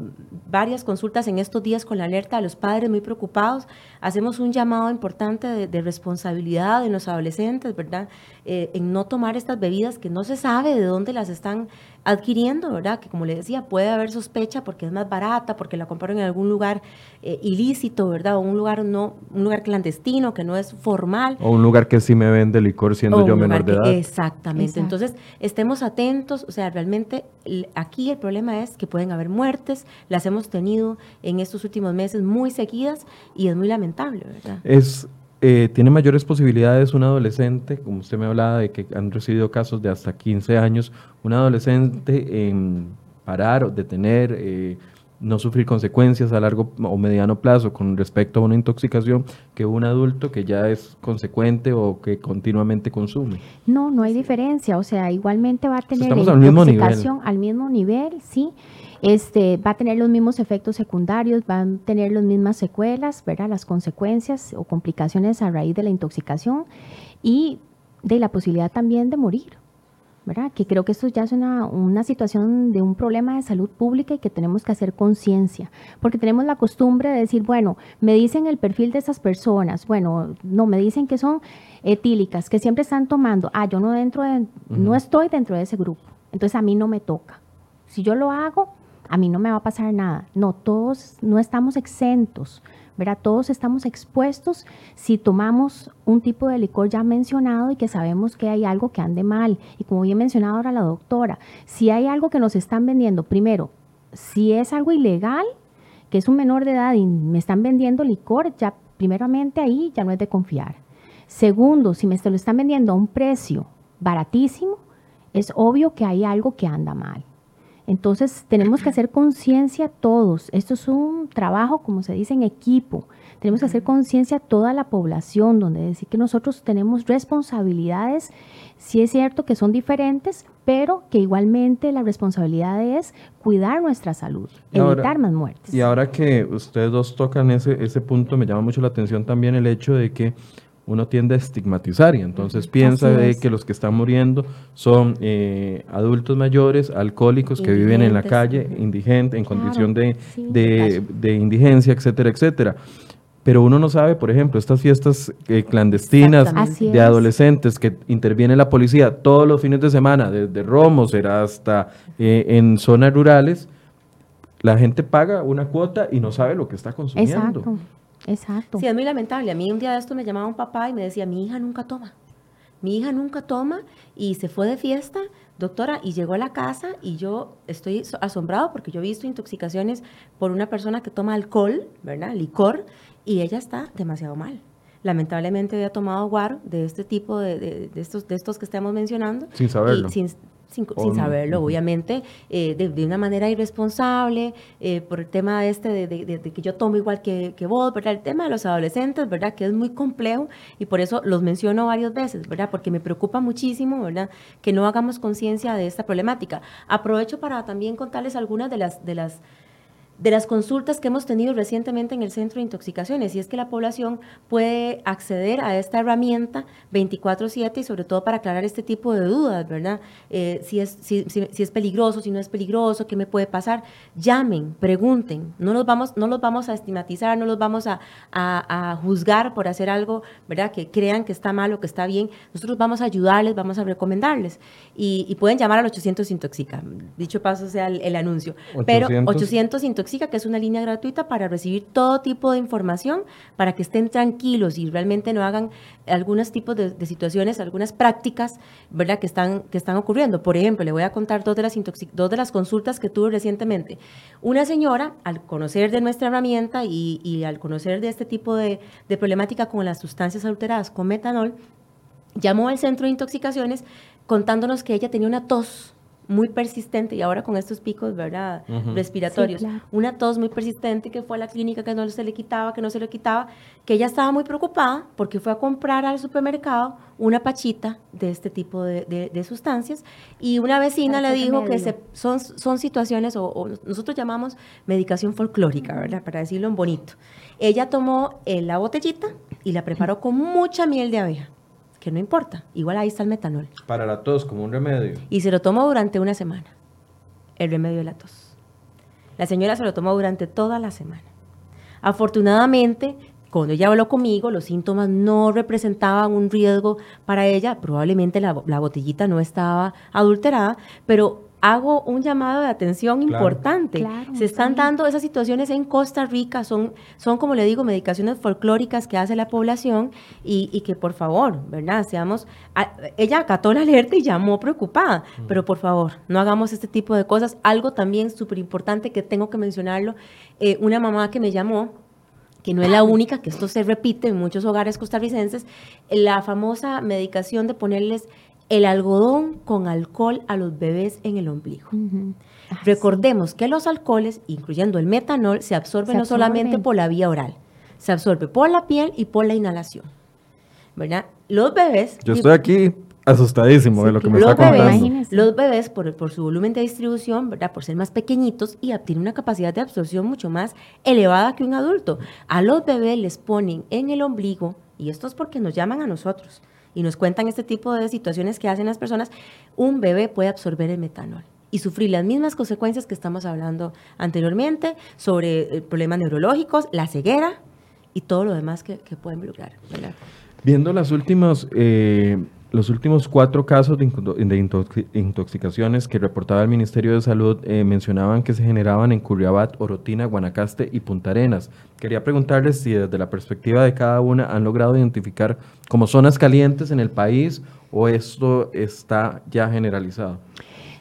Speaker 4: varias consultas en estos días con la alerta de los padres muy preocupados. Hacemos un llamado importante de, responsabilidad de los adolescentes, ¿verdad? Eh, en no tomar estas bebidas que no se sabe de dónde las están adquiriendo, ¿verdad? Que como le decía, puede haber sospecha porque es más barata, porque la compraron en algún lugar eh, ilícito, ¿verdad? O un lugar no, un lugar clandestino que no es formal.
Speaker 1: O un lugar que sí me vende licor siendo yo menor de edad.
Speaker 4: Exactamente. Entonces, estemos atentos, o sea, realmente aquí el problema es que pueden haber muertes, las hemos tenido en estos últimos meses muy seguidas y es muy lamentable, ¿verdad?
Speaker 1: Es eh, tiene mayores posibilidades un adolescente, como usted me hablaba de que han recibido casos de hasta 15 años, un adolescente en parar o detener, eh, no sufrir consecuencias a largo o mediano plazo con respecto a una intoxicación que un adulto que ya es consecuente o que continuamente consume.
Speaker 3: No, no hay diferencia, o sea, igualmente va a tener
Speaker 1: Estamos al mismo nivel.
Speaker 3: al mismo nivel, sí este, va a tener los mismos efectos secundarios, va a tener las mismas secuelas, ¿verdad? las consecuencias o complicaciones a raíz de la intoxicación y de la posibilidad también de morir. ¿verdad? Que creo que esto ya es una, una situación de un problema de salud pública y que tenemos que hacer conciencia, porque tenemos la costumbre de decir, bueno, me dicen el perfil de esas personas, bueno, no, me dicen que son etílicas, que siempre están tomando, ah, yo no, dentro de, no estoy dentro de ese grupo, entonces a mí no me toca. Si yo lo hago, a mí no me va a pasar nada. No, todos no estamos exentos, ¿verdad? Todos estamos expuestos si tomamos un tipo de licor ya mencionado y que sabemos que hay algo que ande mal. Y como bien mencionado ahora la doctora, si hay algo que nos están vendiendo, primero, si es algo ilegal, que es un menor de edad y me están vendiendo licor, ya primeramente ahí ya no es de confiar. Segundo, si me lo están vendiendo a un precio baratísimo, es obvio que hay algo que anda mal. Entonces tenemos que hacer conciencia todos. Esto es un trabajo, como se dice, en equipo. Tenemos que hacer conciencia a toda la población, donde decir que nosotros tenemos responsabilidades, sí es cierto que son diferentes, pero que igualmente la responsabilidad es cuidar nuestra salud, evitar más muertes.
Speaker 1: Y ahora que ustedes dos tocan ese, ese punto, me llama mucho la atención también el hecho de que uno tiende a estigmatizar y entonces piensa de que los que están muriendo son eh, adultos mayores, alcohólicos que viven en la calle, indigentes, en condición de, de, indigencia, etcétera, etcétera. Pero uno no sabe, por ejemplo, estas fiestas eh, clandestinas de adolescentes que interviene la policía todos los fines de semana, desde Romos hasta eh, en zonas rurales, la gente paga una cuota y no sabe lo que está consumiendo. Exacto.
Speaker 3: Exacto.
Speaker 4: Sí, es muy lamentable. A mí un día de esto me llamaba un papá y me decía, mi hija nunca toma. Mi hija nunca toma y se fue de fiesta, doctora, y llegó a la casa y yo estoy asombrado porque yo he visto intoxicaciones por una persona que toma alcohol, ¿verdad? Licor, y ella está demasiado mal lamentablemente había tomado guaro de este tipo de, estos, de estos que estamos mencionando.
Speaker 1: Sin saberlo
Speaker 4: sin, saberlo, obviamente, eh, de, una manera irresponsable, eh, por el tema este de, que yo tomo igual que, que, vos, ¿verdad? El tema de los adolescentes, ¿verdad? Que es muy complejo y por eso los menciono varias veces, ¿verdad? Porque me preocupa muchísimo, ¿verdad? Que no hagamos conciencia de esta problemática. Aprovecho para también contarles algunas de las... De las de las consultas que hemos tenido recientemente en el Centro de Intoxicaciones, y es que la población puede acceder a esta herramienta 24/7 y sobre todo para aclarar este tipo de dudas, ¿verdad? Eh, si, es, si, si, es peligroso, si no es peligroso, qué me puede pasar. Llamen, pregunten, no los vamos, no los vamos a estigmatizar, no los vamos a, a, juzgar por hacer algo, ¿verdad? Que crean que está mal o que está bien. Nosotros vamos a ayudarles, vamos a recomendarles. Y, pueden llamar al 800 Intoxica, dicho paso sea el, anuncio. Pero 800 Intoxica que es una línea gratuita para recibir todo tipo de información, para que estén tranquilos y realmente no hagan algunos tipos de, situaciones, algunas prácticas, ¿verdad?, que están, que están ocurriendo. Por ejemplo, le voy a contar dos de, las dos de las consultas que tuve recientemente. Una señora, al conocer de nuestra herramienta y, al conocer de este tipo de, de problemática con las sustancias alteradas con metanol, llamó al centro de intoxicaciones contándonos que ella tenía una tos muy persistente y ahora con estos picos, ¿verdad? Respiratorios. Una tos muy persistente que fue a la clínica que no se le quitaba, que no se le quitaba, que ella estaba muy preocupada porque fue a comprar al supermercado una pachita de este tipo de, sustancias y una vecina le dijo que se, son, son situaciones o, nosotros llamamos medicación folclórica, ¿verdad? Para decirlo en bonito. Ella tomó eh, la botellita y la preparó con mucha miel de abeja que no importa, igual ahí está el metanol.
Speaker 1: Para la tos, como un remedio.
Speaker 4: Y se lo tomó durante una semana, el remedio de la tos. La señora se lo tomó durante toda la semana. Afortunadamente, cuando ella habló conmigo, los síntomas no representaban un riesgo para ella. Probablemente la, la botellita no estaba adulterada, pero hago un llamado de atención importante.
Speaker 3: Claro,
Speaker 4: Se están
Speaker 3: sí.
Speaker 4: dando esas situaciones en Costa Rica, son, son como le digo, medicaciones folclóricas que hace la población y, y que por favor, ¿verdad? Seamos, a- ella acató la alerta y llamó preocupada, pero por favor, no hagamos este tipo de cosas. Algo también súper importante que tengo que mencionarlo, eh, una mamá que me llamó, que no es la única, que esto se repite en muchos hogares costarricenses, la famosa medicación de ponerles el algodón con alcohol a los bebés en el ombligo.
Speaker 3: Ah,
Speaker 4: Recordemos que los alcoholes, incluyendo el metanol, se absorben
Speaker 3: Se
Speaker 4: no solamente por la vía oral, se absorbe por la piel y por la inhalación. ¿Verdad? Los bebés...
Speaker 1: Yo estoy aquí asustadísimo de lo que me está
Speaker 4: bebés,
Speaker 1: contando.
Speaker 3: Imagínese.
Speaker 4: los bebés por, por su volumen de distribución, ¿verdad? Por ser más pequeñitos y tienen una capacidad de absorción mucho más elevada que un adulto. A los bebés les ponen en el ombligo, y esto es porque nos llaman a nosotros y nos cuentan este tipo de situaciones que hacen las personas, un bebé puede absorber el metanol y sufrir las mismas consecuencias que estamos hablando anteriormente sobre eh, problemas neurológicos, la ceguera y todo lo demás que, pueden lograr.
Speaker 1: Viendo las últimas, eh, los últimos cuatro casos de, intoxicaciones que reportaba el Ministerio de Salud, eh, mencionaban que se generaban en Curriabat, Orotina, Guanacaste y Punta Arenas. Quería preguntarles si desde la perspectiva de cada una han logrado identificar como zonas calientes en el país o esto está ya generalizado.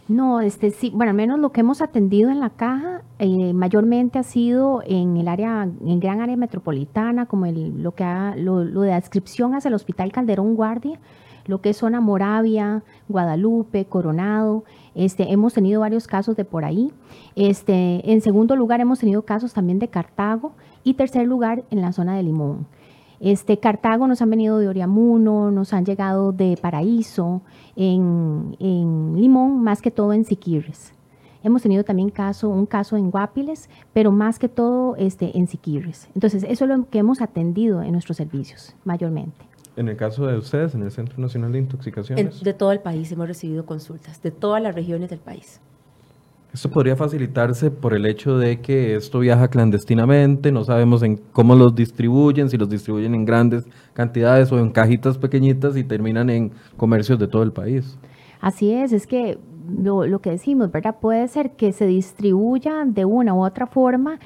Speaker 3: No, este sí, bueno, al menos lo que hemos atendido en la caja eh, mayormente ha sido en el área, en gran área metropolitana, como el, lo que ha, lo, lo de adscripción hacia el Hospital Calderón Guardia, lo que es zona Moravia, Guadalupe, Coronado, este, hemos tenido varios casos de por ahí. Este, en segundo lugar, hemos tenido casos también de Cartago y tercer lugar en la zona de Limón. Este, Cartago nos han venido de Oriamuno, nos han llegado de Paraíso, en, en Limón, más que todo en Siquirres. Hemos tenido también caso, un caso en Guapiles, pero más que todo este, en Siquirres. Entonces, eso es lo que hemos atendido en nuestros servicios, mayormente.
Speaker 1: En el caso de ustedes, en el Centro Nacional de
Speaker 4: En-
Speaker 1: Intoxicaciones,
Speaker 4: de todo el país hemos recibido consultas, de todas las regiones del país.
Speaker 1: esto podría facilitarse por el hecho de que esto viaja clandestinamente, no sabemos en cómo los distribuyen, si los distribuyen en grandes cantidades o en cajitas pequeñitas y terminan en comercios de todo el país.
Speaker 3: Así es, es que lo, lo que decimos, ¿verdad? Puede ser que se distribuya de una u otra forma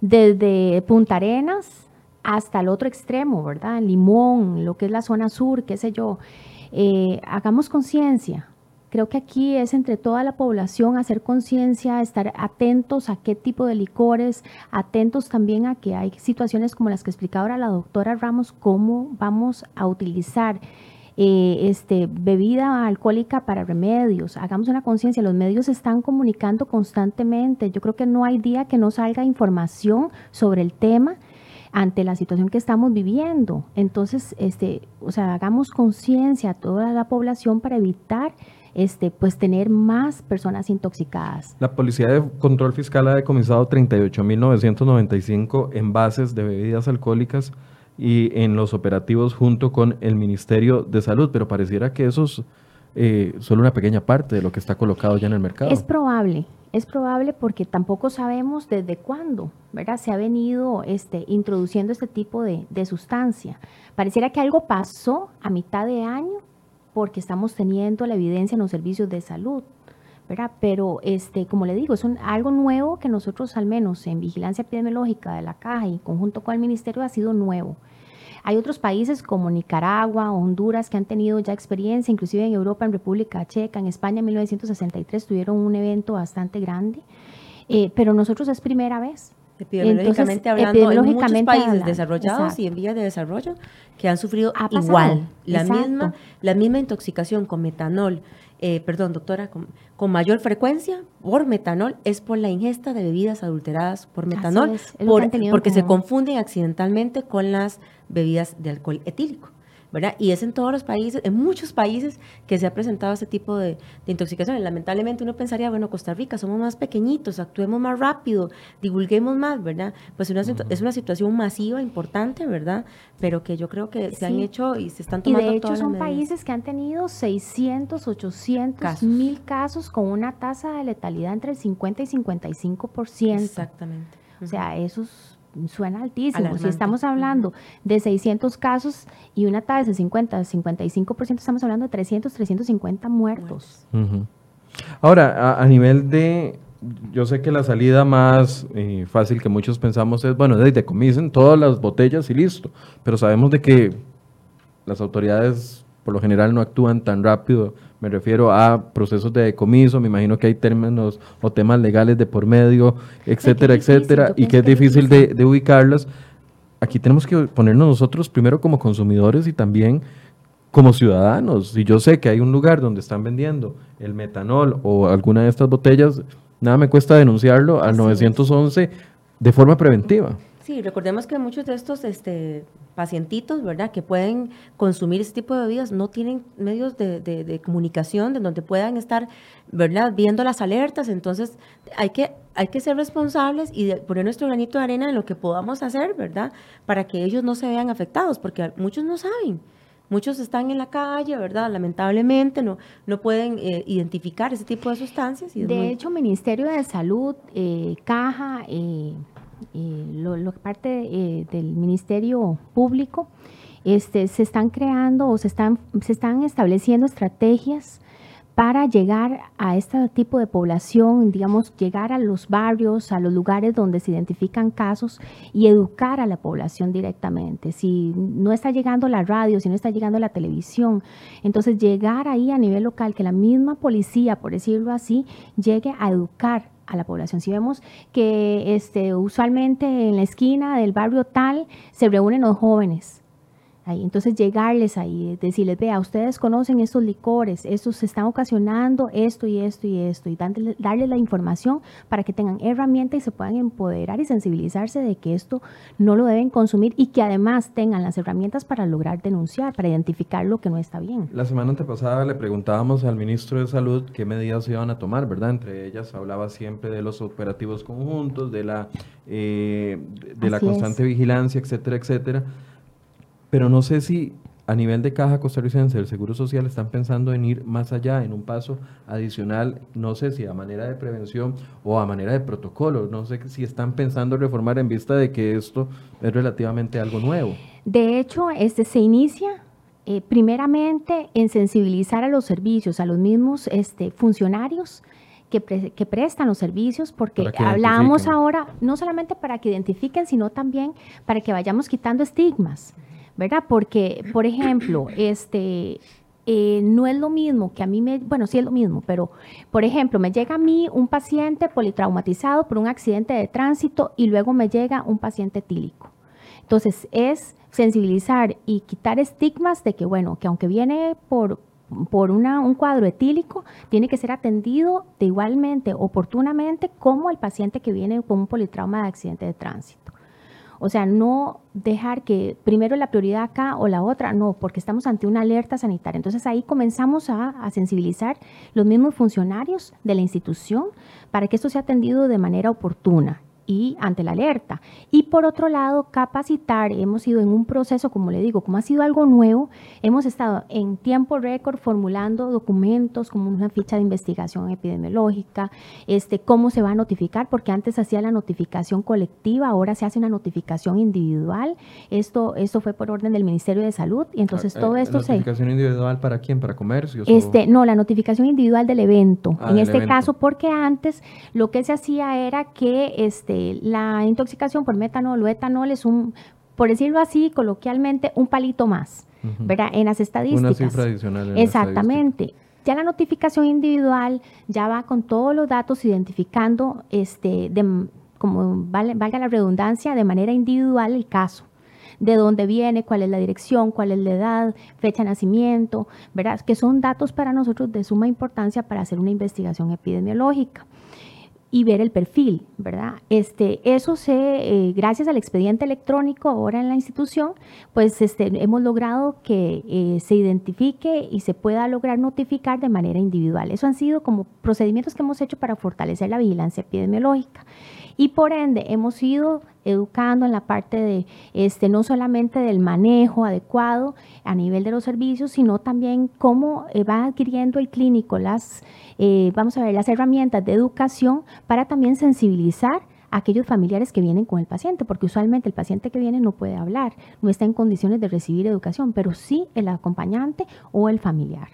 Speaker 3: desde Punta Arenas hasta el otro extremo, ¿verdad? Limón, lo que es la zona sur, qué sé yo. Eh, hagamos conciencia. Creo que aquí es entre toda la población hacer conciencia, estar atentos a qué tipo de licores, atentos también a que hay situaciones como las que explicaba ahora la doctora Ramos, cómo vamos a utilizar eh, este, bebida alcohólica para remedios. Hagamos una conciencia, los medios están comunicando constantemente. Yo creo que no hay día que no salga información sobre el tema ante la situación que estamos viviendo. Entonces, este, o sea, hagamos conciencia a toda la población para evitar este, pues tener más personas intoxicadas.
Speaker 1: La Policía de Control Fiscal ha decomisado 38.995 envases de bebidas alcohólicas y en los operativos junto con el Ministerio de Salud, pero pareciera que eso es eh, solo una pequeña parte de lo que está colocado ya en el mercado.
Speaker 3: Es probable, es probable porque tampoco sabemos desde cuándo, ¿verdad? Se ha venido este, introduciendo este tipo de, sustancia. Pareciera que algo pasó a mitad de año porque estamos teniendo la evidencia en los servicios de salud, ¿verdad? Pero, este, como le digo, es un- algo nuevo que nosotros, al menos en vigilancia epidemiológica de la caja y conjunto con el ministerio, ha sido nuevo. Hay otros países como Nicaragua, Honduras, que han tenido ya experiencia, inclusive en Europa, en República Checa, en España en 1963 tuvieron un evento bastante grande, eh, pero nosotros es primera vez.
Speaker 4: Epidemiológicamente
Speaker 3: Entonces,
Speaker 4: hablando, hay muchos países
Speaker 3: hablando,
Speaker 4: desarrollados
Speaker 3: exacto.
Speaker 4: y en vías de desarrollo que han sufrido igual. La misma, la misma intoxicación con metanol, eh, perdón, doctora, con, con mayor frecuencia por metanol es por la ingesta de bebidas adulteradas por metanol,
Speaker 3: es,
Speaker 4: por- porque se confunden accidentalmente con las bebidas de alcohol etílico. ¿Verdad? Y es en todos los países, en muchos países que se ha presentado este tipo de, de intoxicaciones. Lamentablemente uno pensaría, bueno, Costa Rica, somos más pequeñitos, actuemos más rápido, divulguemos más, ¿verdad? Pues una situ- es una situación masiva, importante, ¿verdad? Pero que yo creo que se han
Speaker 3: Sí.
Speaker 4: hecho y se están
Speaker 3: Y
Speaker 4: tomando
Speaker 3: de hecho
Speaker 4: todas
Speaker 3: son países que han tenido 600, 800,
Speaker 4: Casos.
Speaker 3: mil casos con una tasa de letalidad entre el 50 y 55%.
Speaker 4: Exactamente.
Speaker 3: O sea, eso es- suena altísimo.
Speaker 4: Alarmante.
Speaker 3: Si estamos hablando de 600 casos y una tasa de 50, 55%, estamos hablando de 300, 350 muertos.
Speaker 1: Ahora, a, nivel de, yo sé que la salida más eh, fácil que muchos pensamos es, bueno, de decomisen todas las botellas y listo, pero sabemos de que las autoridades por lo general no actúan tan rápido. Me refiero a procesos de decomiso, me imagino que hay términos o temas legales de por medio, etcétera, etcétera, y que es difícil de, de ubicarlas. Aquí tenemos que ponernos nosotros primero como consumidores y también como ciudadanos. Si yo sé que hay un lugar donde están vendiendo el metanol o alguna de estas botellas, nada me cuesta denunciarlo al 911 de forma preventiva.
Speaker 4: Sí, recordemos que muchos de estos este, pacientitos, ¿verdad?, que pueden consumir este tipo de bebidas, no tienen medios de, comunicación de donde puedan estar, ¿verdad?, viendo las alertas. Entonces, hay que, hay que ser responsables y poner nuestro granito de arena en lo que podamos hacer, ¿verdad?, para que ellos no se vean afectados, porque muchos no saben. Muchos están en la calle, ¿verdad? Lamentablemente no, no pueden eh, identificar ese tipo de sustancias.
Speaker 3: Y de hecho, Ministerio de Salud, eh, Caja, eh, lo, lo, parte eh, del Ministerio Público, este, se están creando o se están, se están estableciendo estrategias para llegar a este tipo de población, digamos, llegar a los barrios, a los lugares donde se identifican casos y educar a la población directamente. Si no está llegando la radio, si no está llegando la televisión, entonces llegar ahí a nivel local, que la misma policía, por decirlo así, llegue a educar a la población. Si vemos que este, usualmente en la esquina del barrio tal se reúnen los jóvenes, entonces llegarles ahí, decirles, vea, ustedes conocen estos licores, estos se están ocasionando esto y esto y esto, y darles la información para que tengan herramientas y se puedan empoderar y sensibilizarse de que esto no lo deben consumir y que además tengan las herramientas para lograr denunciar, para identificar lo que no está bien.
Speaker 1: La semana antepasada le preguntábamos al ministro de Salud qué medidas se iban a tomar, ¿verdad? Entre ellas hablaba siempre de los operativos conjuntos, de la, eh, de la constante vigilancia, etcétera, etcétera pero no sé si a nivel de Caja Costarricense del Seguro Social están pensando en ir más allá, en un paso adicional, no sé si a manera de prevención o a manera de protocolo, no sé si están pensando reformar en vista de que esto es relativamente algo nuevo.
Speaker 3: De hecho, este se inicia eh, primeramente en sensibilizar a los servicios, a los mismos este, funcionarios que, que, prestan los servicios, porque hablamos ahora no solamente para que identifiquen, sino también para que vayamos quitando estigmas. ¿Verdad? Porque, por ejemplo, este, eh, no es lo mismo que a mí me, bueno, sí es lo mismo, pero, por ejemplo, me llega a mí un paciente politraumatizado por un accidente de tránsito y luego me llega un paciente etílico. Entonces, es sensibilizar y quitar estigmas de que, bueno, que aunque viene por, por un cuadro etílico, tiene que ser atendido de igualmente, oportunamente, como el paciente que viene con un politrauma de accidente de tránsito. O sea, no dejar que primero la prioridad acá o la otra, no, porque estamos ante una alerta sanitaria. Entonces ahí comenzamos a, a, sensibilizar los mismos funcionarios de la institución para que esto sea atendido de manera oportuna y ante la alerta. Y por otro lado, capacitar, hemos ido en un proceso, como le digo, como ha sido algo nuevo, hemos estado en tiempo récord formulando documentos como una ficha de investigación epidemiológica, este, cómo se va a notificar, porque antes hacía la notificación colectiva, ahora se hace una notificación individual. Esto, esto fue por orden del Ministerio de Salud y entonces ah, todo eh, esto
Speaker 1: se... ¿Notificación individual para quién? ¿Para comercios?
Speaker 3: Este, No, la notificación individual del evento. Ah, en este caso, porque antes lo que se hacía era que este, la intoxicación por metanol o etanol es un, por decirlo así coloquialmente, un palito más, ¿verdad? En las estadísticas.
Speaker 1: Una cifra adicional.
Speaker 3: Exactamente. Ya la notificación individual ya va con todos los datos identificando, este, como valga la redundancia, de manera individual el caso de dónde viene, cuál es la dirección, cuál es la edad, fecha de nacimiento, ¿verdad? Que son datos para nosotros de suma importancia para hacer una investigación epidemiológica y ver el perfil, ¿verdad? Este, eso se, eh, gracias al expediente electrónico ahora en la institución, pues este, hemos logrado que eh, se identifique y se pueda lograr notificar de manera individual. Eso han sido como procedimientos que hemos hecho para fortalecer la vigilancia epidemiológica y por ende hemos ido educando en la parte de este no solamente del manejo adecuado a nivel de los servicios, sino también cómo eh, va adquiriendo el clínico las eh, vamos a ver las herramientas de educación para también sensibilizar a aquellos familiares que vienen con el paciente, porque usualmente el paciente que viene no puede hablar, no está en condiciones de recibir educación, pero sí el acompañante o el familiar.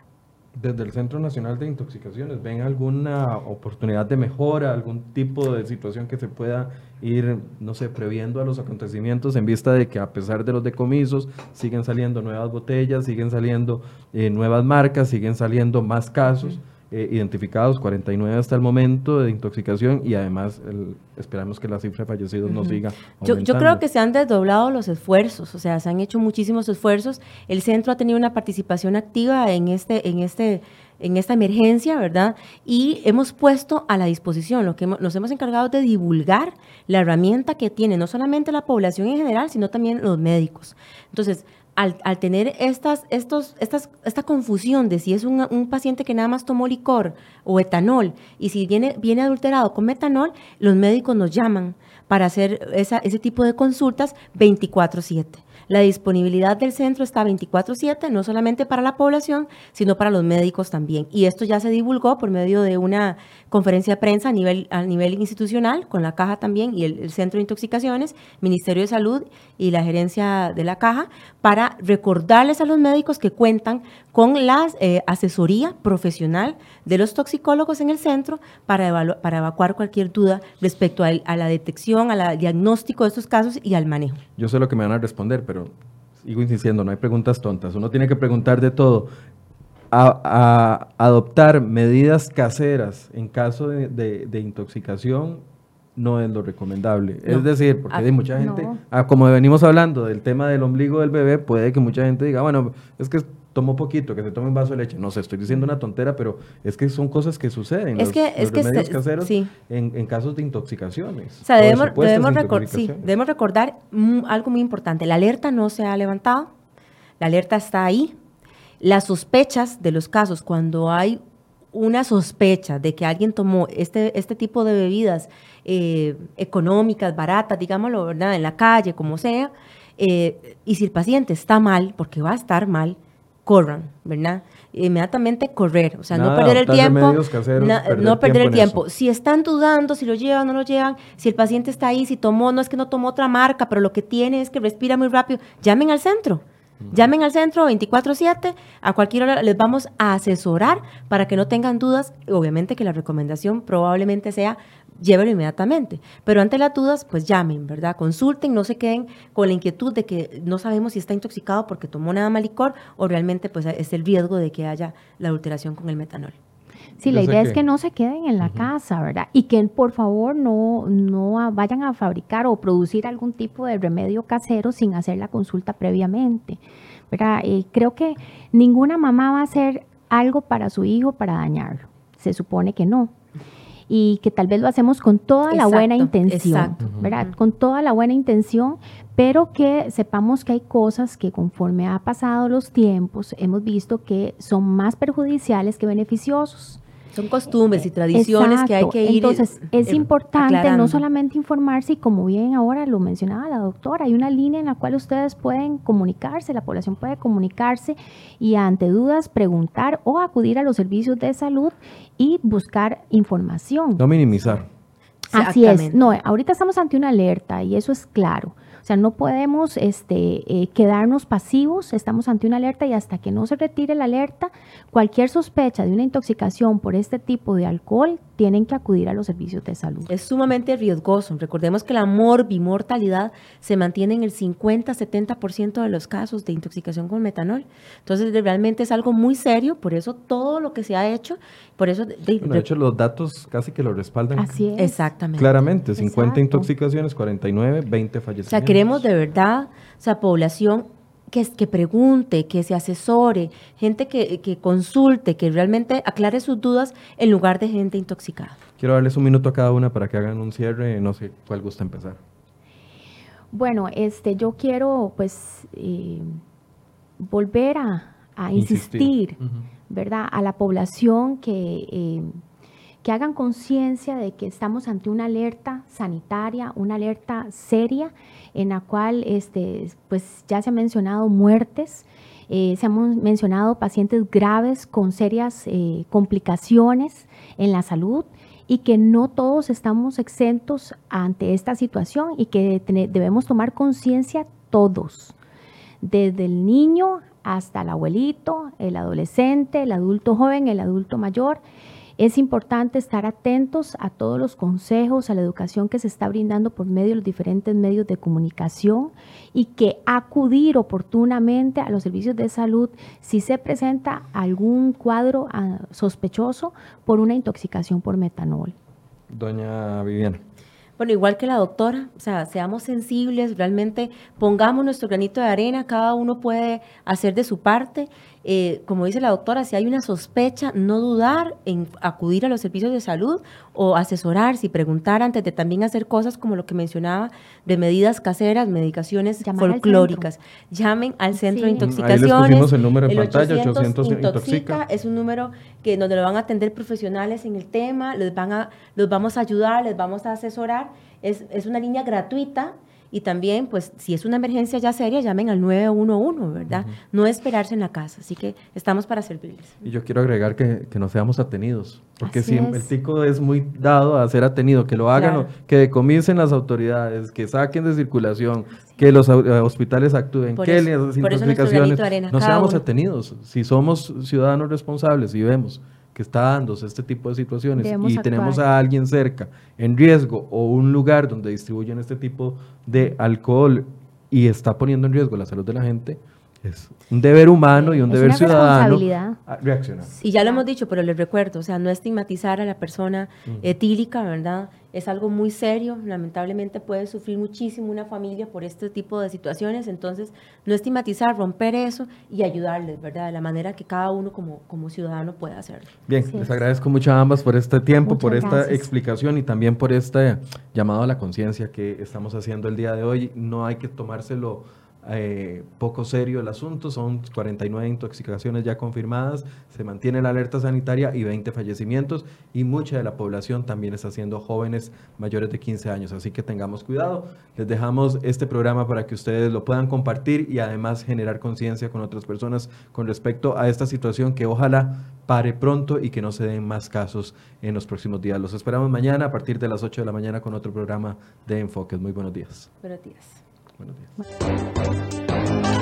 Speaker 1: Desde el Centro Nacional de Intoxicaciones, ¿ven alguna oportunidad de mejora, algún tipo de situación que se pueda ir, no sé, previendo a los acontecimientos en vista de que a pesar de los decomisos siguen saliendo nuevas botellas, siguen saliendo eh, nuevas marcas, siguen saliendo más casos? Eh, identificados, 49 hasta el momento de intoxicación y además esperamos que la cifra de fallecidos no siga.
Speaker 4: Yo, yo, creo que se han desdoblado los esfuerzos, o sea, se han hecho muchísimos esfuerzos. El centro ha tenido una participación activa en este, en este en esta emergencia, ¿verdad? Y hemos puesto a la disposición, lo que nos hemos encargado de divulgar la herramienta que tiene no solamente la población en general, sino también los médicos. Entonces, al, tener estas, estos, estas, esta confusión de si es un, paciente que nada más tomó licor o etanol y si viene, viene adulterado con metanol, los médicos nos llaman para hacer ese tipo de consultas 24/7. La disponibilidad del centro está 24/7, no solamente para la población, sino para los médicos también. Y esto ya se divulgó por medio de una conferencia de prensa a nivel, a nivel institucional, con la caja también y el, Centro de Intoxicaciones, Ministerio de Salud y la gerencia de la caja, para recordarles a los médicos que cuentan con la eh, asesoría profesional de los toxicólogos en el centro para, para evacuar cualquier duda respecto a, a la detección, al diagnóstico de estos casos y al manejo.
Speaker 1: Yo sé lo que me van a responder, pero sigo insistiendo, no hay preguntas tontas. Uno tiene que preguntar de todo. A, adoptar medidas caseras en caso de, intoxicación no es lo recomendable. Es decir, porque hay mucha gente, ah, como venimos hablando del tema del ombligo del bebé, puede que mucha gente diga, bueno, es que tomó poquito, que se tome un vaso de leche. No sé, estoy diciendo una tontera, pero es que son cosas que suceden.
Speaker 4: Es que, es que
Speaker 1: remedios caseros en, casos de intoxicaciones.
Speaker 4: O sea, debemos, debemos, recordar algo muy importante. La alerta no se ha levantado, la alerta está ahí. Las sospechas de los casos, cuando hay una sospecha de que alguien tomó este, este tipo de bebidas eh, económicas, baratas, digámoslo, ¿verdad? En la calle, como sea, eh, y si el paciente está mal, porque va a estar mal, corran, ¿verdad? Inmediatamente correr, o sea, no perder el tiempo, no perder el tiempo. Si están dudando si lo llevan o no lo llevan, si el paciente está ahí, si tomó, no es que no tomó otra marca, pero lo que tiene es que respira muy rápido, llamen al centro. Llamen al centro 24/7, a cualquier hora les vamos a asesorar para que no tengan dudas. Obviamente que la recomendación probablemente sea llévelo inmediatamente. Pero ante las dudas, pues llamen, ¿verdad? Consulten, no se queden con la inquietud de que no sabemos si está intoxicado porque tomó nada más licor o realmente pues es el riesgo de que haya la adulteración con el metanol.
Speaker 3: Sí, la idea es que no se queden en la casa, ¿verdad? Y que por favor no, no vayan a fabricar o producir algún tipo de remedio casero sin hacer la consulta previamente, ¿verdad? Eh, creo que ninguna mamá va a hacer algo para su hijo para dañarlo. Se supone que no y que tal vez lo hacemos con toda la buena intención, ¿verdad? Con toda la buena intención, pero que sepamos que hay cosas que conforme ha pasado los tiempos hemos visto que son más perjudiciales que beneficiosos.
Speaker 4: Son costumbres y tradiciones que hay que ir.
Speaker 3: Entonces, es importante no solamente informarse, y como bien ahora lo mencionaba la doctora, hay una línea en la cual ustedes pueden comunicarse, la población puede comunicarse y ante dudas preguntar o acudir a los servicios de salud y buscar información.
Speaker 1: No minimizar.
Speaker 3: Así es. No, ahorita estamos ante una alerta y eso es claro. O sea, no podemos este, eh, quedarnos pasivos, estamos ante una alerta y hasta que no se retire la alerta, cualquier sospecha de una intoxicación por este tipo de alcohol tienen que acudir a los servicios de salud.
Speaker 4: Es sumamente riesgoso. Recordemos que la morbimortalidad se mantiene en el 50-70% de los casos de intoxicación con metanol. Entonces, realmente es algo muy serio, por eso todo lo que se ha hecho, por eso...
Speaker 1: De, hecho, los datos casi que lo respaldan.
Speaker 3: Así es.
Speaker 4: Exactamente.
Speaker 1: Claramente, 50 intoxicaciones, 49, 20 fallecimientos.
Speaker 4: O sea, queremos de verdad, o sea, población que, que pregunte, que se asesore, gente que, que, consulte, que realmente aclare sus dudas en lugar de gente intoxicada.
Speaker 1: Quiero darles un minuto a cada una para que hagan un cierre, no sé cuál gusta empezar.
Speaker 3: Bueno, este, yo quiero pues eh, volver a, a insistir, ¿verdad? A la población que, eh, que hagan conciencia de que estamos ante una alerta sanitaria, una alerta seria en la cual este, pues ya se han mencionado muertes, eh, se han mencionado pacientes graves con serias eh, complicaciones en la salud y que no todos estamos exentos ante esta situación y que debemos tomar conciencia todos desde el niño hasta el abuelito, el adolescente, el adulto joven, el adulto mayor. Es importante estar atentos a todos los consejos, a la educación que se está brindando por medio de los diferentes medios de comunicación y que acudir oportunamente a los servicios de salud si se presenta algún cuadro ah, sospechoso por una intoxicación por metanol.
Speaker 1: Doña Viviana.
Speaker 4: Bueno, igual que la doctora, o sea, seamos sensibles, realmente pongamos nuestro granito de arena, cada uno puede hacer de su parte eh, como dice la doctora, si hay una sospecha, no dudar en acudir a los servicios de salud o asesorarse y preguntar antes de también hacer cosas como lo que mencionaba de medidas caseras, medicaciones folclóricas. Llamen al centro de intoxicaciones. Ahí
Speaker 1: les pusimos el número en pantalla, 800
Speaker 4: intoxica. Es un número que donde lo van a atender profesionales en el tema, les van a, los vamos a ayudar, les vamos a asesorar. Es, es una línea gratuita y también, pues, si es una emergencia ya seria, llamen al 911, ¿verdad? No esperarse en la casa. Así que estamos para servirles.
Speaker 1: Y yo quiero agregar que, que no seamos atenidos, porque si el tico es muy dado a ser atenido, que lo hagan, que decomisen las autoridades, que saquen de circulación, que los eh, hospitales actúen, que las intoxicaciones, no seamos atenidos. Si somos ciudadanos responsables y vemos que está dándose este tipo de situaciones y tenemos a alguien cerca en riesgo o un lugar donde distribuyen este tipo de alcohol y está poniendo en riesgo la salud de la gente, es un deber humano y un deber ciudadano reaccionar.
Speaker 4: Y ya lo hemos dicho, pero les recuerdo, o sea, no estigmatizar a la persona etílica, ¿verdad? Es algo muy serio, lamentablemente puede sufrir muchísimo una familia por este tipo de situaciones, entonces no estigmatizar, romper eso y ayudarles, ¿verdad? De la manera que cada uno como, como ciudadano pueda hacerlo.
Speaker 1: Bien, les agradezco mucho a ambas por este tiempo, por esta explicación y también por este llamado a la conciencia que estamos haciendo el día de hoy. No hay que tomárselo eh, poco serio el asunto, son 49 intoxicaciones ya confirmadas, se mantiene la alerta sanitaria y 20 fallecimientos y mucha de la población también está siendo jóvenes mayores de 15 años, así que tengamos cuidado. Les dejamos este programa para que ustedes lo puedan compartir y además generar conciencia con otras personas con respecto a esta situación que ojalá pare pronto y que no se den más casos en los próximos días. Los esperamos mañana a partir de las 8 de la mañana con otro programa de Enfoques. Muy buenos días.
Speaker 4: Buenos días.
Speaker 1: Buenos días.